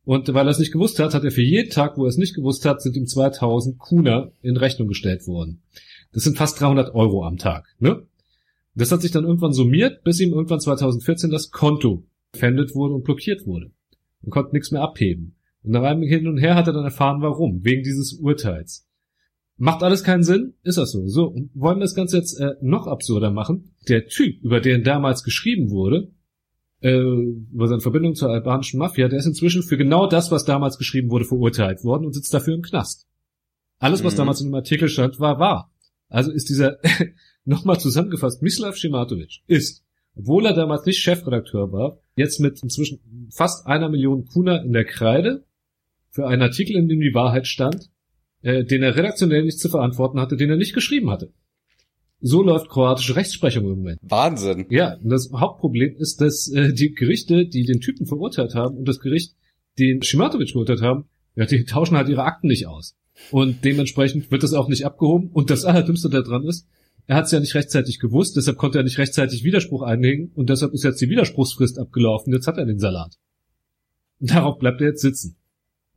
Und weil er es nicht gewusst hat, hat er für jeden Tag, wo er es nicht gewusst hat, sind ihm 2000 Kuna in Rechnung gestellt worden. Das sind fast 300 Euro am Tag. Ne? Das hat sich dann irgendwann summiert, bis ihm irgendwann 2014 das Konto gefändet wurde und blockiert wurde. Man konnte nichts mehr abheben. Und nach einem Hin und Her hat er dann erfahren, warum. Wegen dieses Urteils. Macht alles keinen Sinn? Ist das so? So, und wollen wir das Ganze jetzt äh, noch absurder machen? Der Typ, über den damals geschrieben wurde, äh, über seine Verbindung zur albanischen Mafia, der ist inzwischen für genau das, was damals geschrieben wurde, verurteilt worden und sitzt dafür im Knast. Alles, was mhm. damals in dem Artikel stand, war wahr. Also ist dieser, nochmal zusammengefasst, Mislav Shimatovic ist, obwohl er damals nicht Chefredakteur war, jetzt mit inzwischen fast einer Million Kuna in der Kreide für einen Artikel, in dem die Wahrheit stand, äh, den er redaktionell nicht zu verantworten hatte, den er nicht geschrieben hatte. So läuft kroatische Rechtsprechung im Moment. Wahnsinn. Ja, und das Hauptproblem ist, dass äh, die Gerichte, die den Typen verurteilt haben und das Gericht, den Shimatovic verurteilt haben, ja, die tauschen halt ihre Akten nicht aus. Und dementsprechend wird das auch nicht abgehoben. Und das Allerdümmste daran ist, er hat es ja nicht rechtzeitig gewusst, deshalb konnte er nicht rechtzeitig Widerspruch einlegen und deshalb ist jetzt die Widerspruchsfrist abgelaufen. Jetzt hat er den Salat. Und darauf bleibt er jetzt sitzen.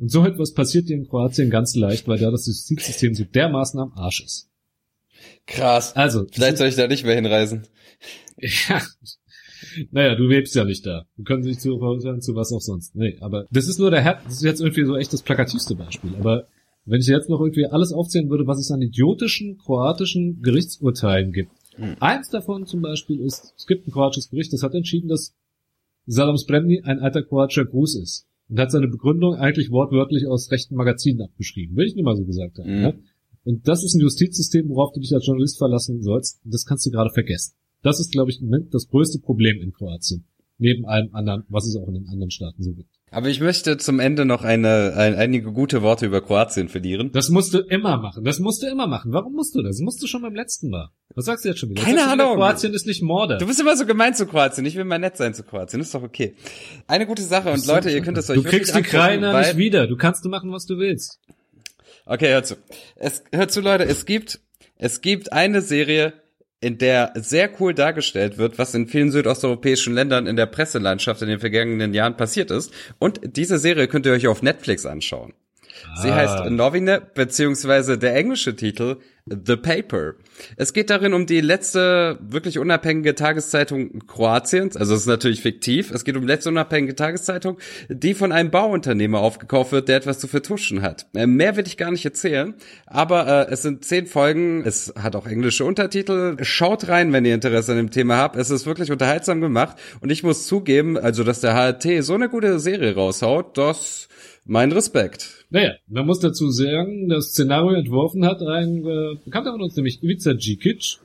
Und so etwas passiert hier in Kroatien ganz leicht, weil da das Justizsystem so dermaßen am Arsch ist. Krass. Also. Vielleicht soll ich da nicht mehr hinreisen. Ja. Naja, du lebst ja nicht da. Du kannst nicht zu verurteilen zu was auch sonst. Nee, aber das ist nur der Her das ist jetzt irgendwie so echt das plakativste Beispiel. Aber wenn ich jetzt noch irgendwie alles aufzählen würde, was es an idiotischen kroatischen Gerichtsurteilen gibt. Hm. Eins davon zum Beispiel ist, es gibt ein kroatisches Gericht, das hat entschieden, dass Salam Spremni ein alter kroatischer Gruß ist. Und hat seine Begründung eigentlich wortwörtlich aus rechten Magazinen abgeschrieben, will ich nur mal so gesagt haben. Mhm. Ja? Und das ist ein Justizsystem, worauf du dich als Journalist verlassen sollst. Das kannst du gerade vergessen. Das ist, glaube ich, im Moment das größte Problem in Kroatien. Neben allem anderen, was es auch in den anderen Staaten so gibt. Aber ich möchte zum Ende noch eine, ein, einige gute Worte über Kroatien verlieren. Das musst du immer machen. Das musst du immer machen. Warum musst du das? Das musst du schon beim letzten Mal. Was sagst du jetzt schon wieder? Keine Ahnung. Kroatien ist nicht Morde. Du bist immer so gemein zu Kroatien. Ich will mal nett sein zu Kroatien. ist doch okay. Eine gute Sache und Leute, ihr könnt es euch Du kriegst die Kreiner nicht wieder. Du kannst du machen, was du willst. Okay, hört zu. Es, hört zu, Leute, es gibt, es gibt eine Serie, in der sehr cool dargestellt wird, was in vielen südosteuropäischen Ländern in der Presselandschaft in den vergangenen Jahren passiert ist. Und diese Serie könnt ihr euch auf Netflix anschauen. Sie ah. heißt Novine, beziehungsweise der englische Titel The Paper. Es geht darin um die letzte wirklich unabhängige Tageszeitung Kroatiens. Also es ist natürlich fiktiv. Es geht um die letzte unabhängige Tageszeitung, die von einem Bauunternehmer aufgekauft wird, der etwas zu vertuschen hat. Äh, mehr will ich gar nicht erzählen, aber äh, es sind zehn Folgen. Es hat auch englische Untertitel. Schaut rein, wenn ihr Interesse an dem Thema habt. Es ist wirklich unterhaltsam gemacht und ich muss zugeben, also dass der HRT so eine gute Serie raushaut, das mein Respekt. Naja, man muss dazu sagen, das Szenario entworfen hat ein äh, Bekannter von uns, nämlich Ivica Djikic.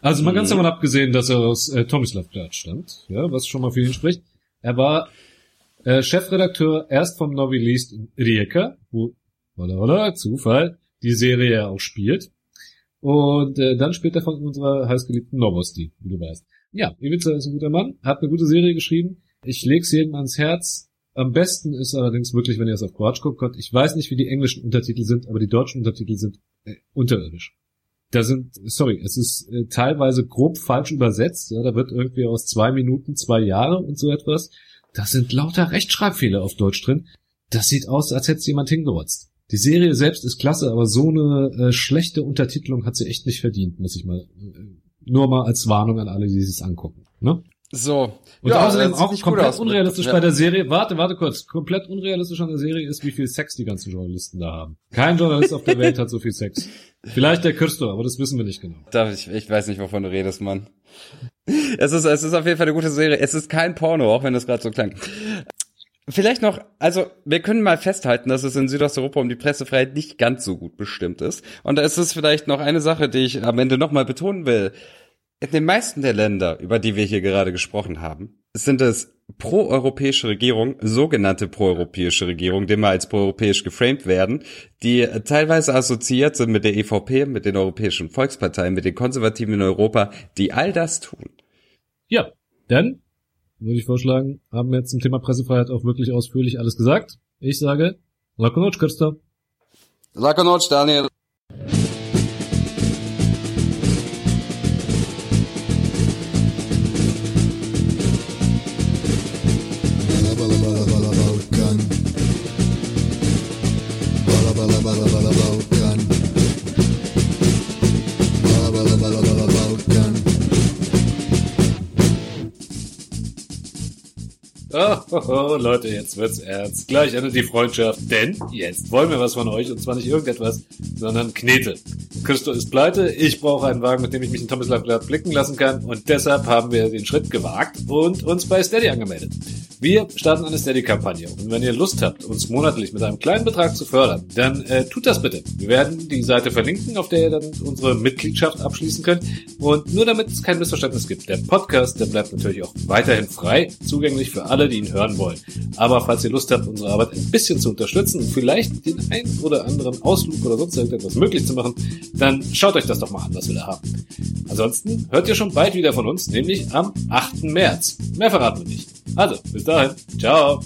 Also mal mhm. ganz davon abgesehen, dass er aus äh, Tomislavgrad stammt, ja, was schon mal für ihn spricht. Er war äh, Chefredakteur erst vom Novi List in Rijeka, wo, oder, oder, Zufall, die Serie ja auch spielt. Und äh, dann später von unserer heißgeliebten Novosti, wie du weißt. Ja, Ivica ist ein guter Mann, hat eine gute Serie geschrieben. Ich leg's jedem ans Herz. Am besten ist allerdings wirklich, wenn ihr es auf Kroatisch guckt. Ich weiß nicht, wie die englischen Untertitel sind, aber die deutschen Untertitel sind äh, unterirdisch. Da sind, sorry, es ist äh, teilweise grob falsch übersetzt. Ja, da wird irgendwie aus zwei Minuten zwei Jahre und so etwas. Da sind lauter Rechtschreibfehler auf Deutsch drin. Das sieht aus, als hätte es jemand hingerotzt. Die Serie selbst ist klasse, aber so eine äh, schlechte Untertitelung hat sie echt nicht verdient, muss ich mal. Äh, nur mal als Warnung an alle, die sich angucken. Ne? So. Und ja, außerdem auch komplett unrealistisch bei der Serie, warte, warte kurz, komplett unrealistisch an der Serie ist, wie viel Sex die ganzen Journalisten da haben. Kein Journalist auf der Welt hat so viel Sex. Vielleicht der Christo, aber das wissen wir nicht genau. Ich, ich weiß nicht, wovon du redest, Mann. Es ist, es ist auf jeden Fall eine gute Serie. Es ist kein Porno, auch wenn das gerade so klang. Vielleicht noch, also wir können mal festhalten, dass es in Südosteuropa um die Pressefreiheit nicht ganz so gut bestimmt ist. Und da ist es vielleicht noch eine Sache, die ich am Ende nochmal betonen will. In den meisten der Länder, über die wir hier gerade gesprochen haben, sind es proeuropäische Regierungen, sogenannte proeuropäische Regierungen, die mal als proeuropäisch geframed werden, die teilweise assoziiert sind mit der EVP, mit den europäischen Volksparteien, mit den Konservativen in Europa, die all das tun. Ja, dann würde ich vorschlagen, haben wir jetzt zum Thema Pressefreiheit auch wirklich ausführlich alles gesagt. Ich sage, Lakonoc, Kirsta. Lakonoc, Daniel. Oh, oh, oh, Leute, jetzt wird's ernst. Gleich endet die Freundschaft, denn jetzt wollen wir was von euch und zwar nicht irgendetwas, sondern Knete. Christo ist pleite, ich brauche einen Wagen, mit dem ich mich in Thomas Blatt blicken lassen kann und deshalb haben wir den Schritt gewagt und uns bei Steady angemeldet. Wir starten eine Steady-Kampagne und wenn ihr Lust habt, uns monatlich mit einem kleinen Betrag zu fördern, dann äh, tut das bitte. Wir werden die Seite verlinken, auf der ihr dann unsere Mitgliedschaft abschließen könnt. Und nur damit es kein Missverständnis gibt, der Podcast, der bleibt natürlich auch weiterhin frei, zugänglich für alle, die ihn hören wollen. Aber falls ihr Lust habt, unsere Arbeit ein bisschen zu unterstützen und vielleicht den ein oder anderen Ausflug oder sonst irgendetwas möglich zu machen, dann schaut euch das doch mal an, was wir da haben. Ansonsten hört ihr schon bald wieder von uns, nämlich am 8. März. Mehr verraten wir nicht. Also, bis dahin. Ciao.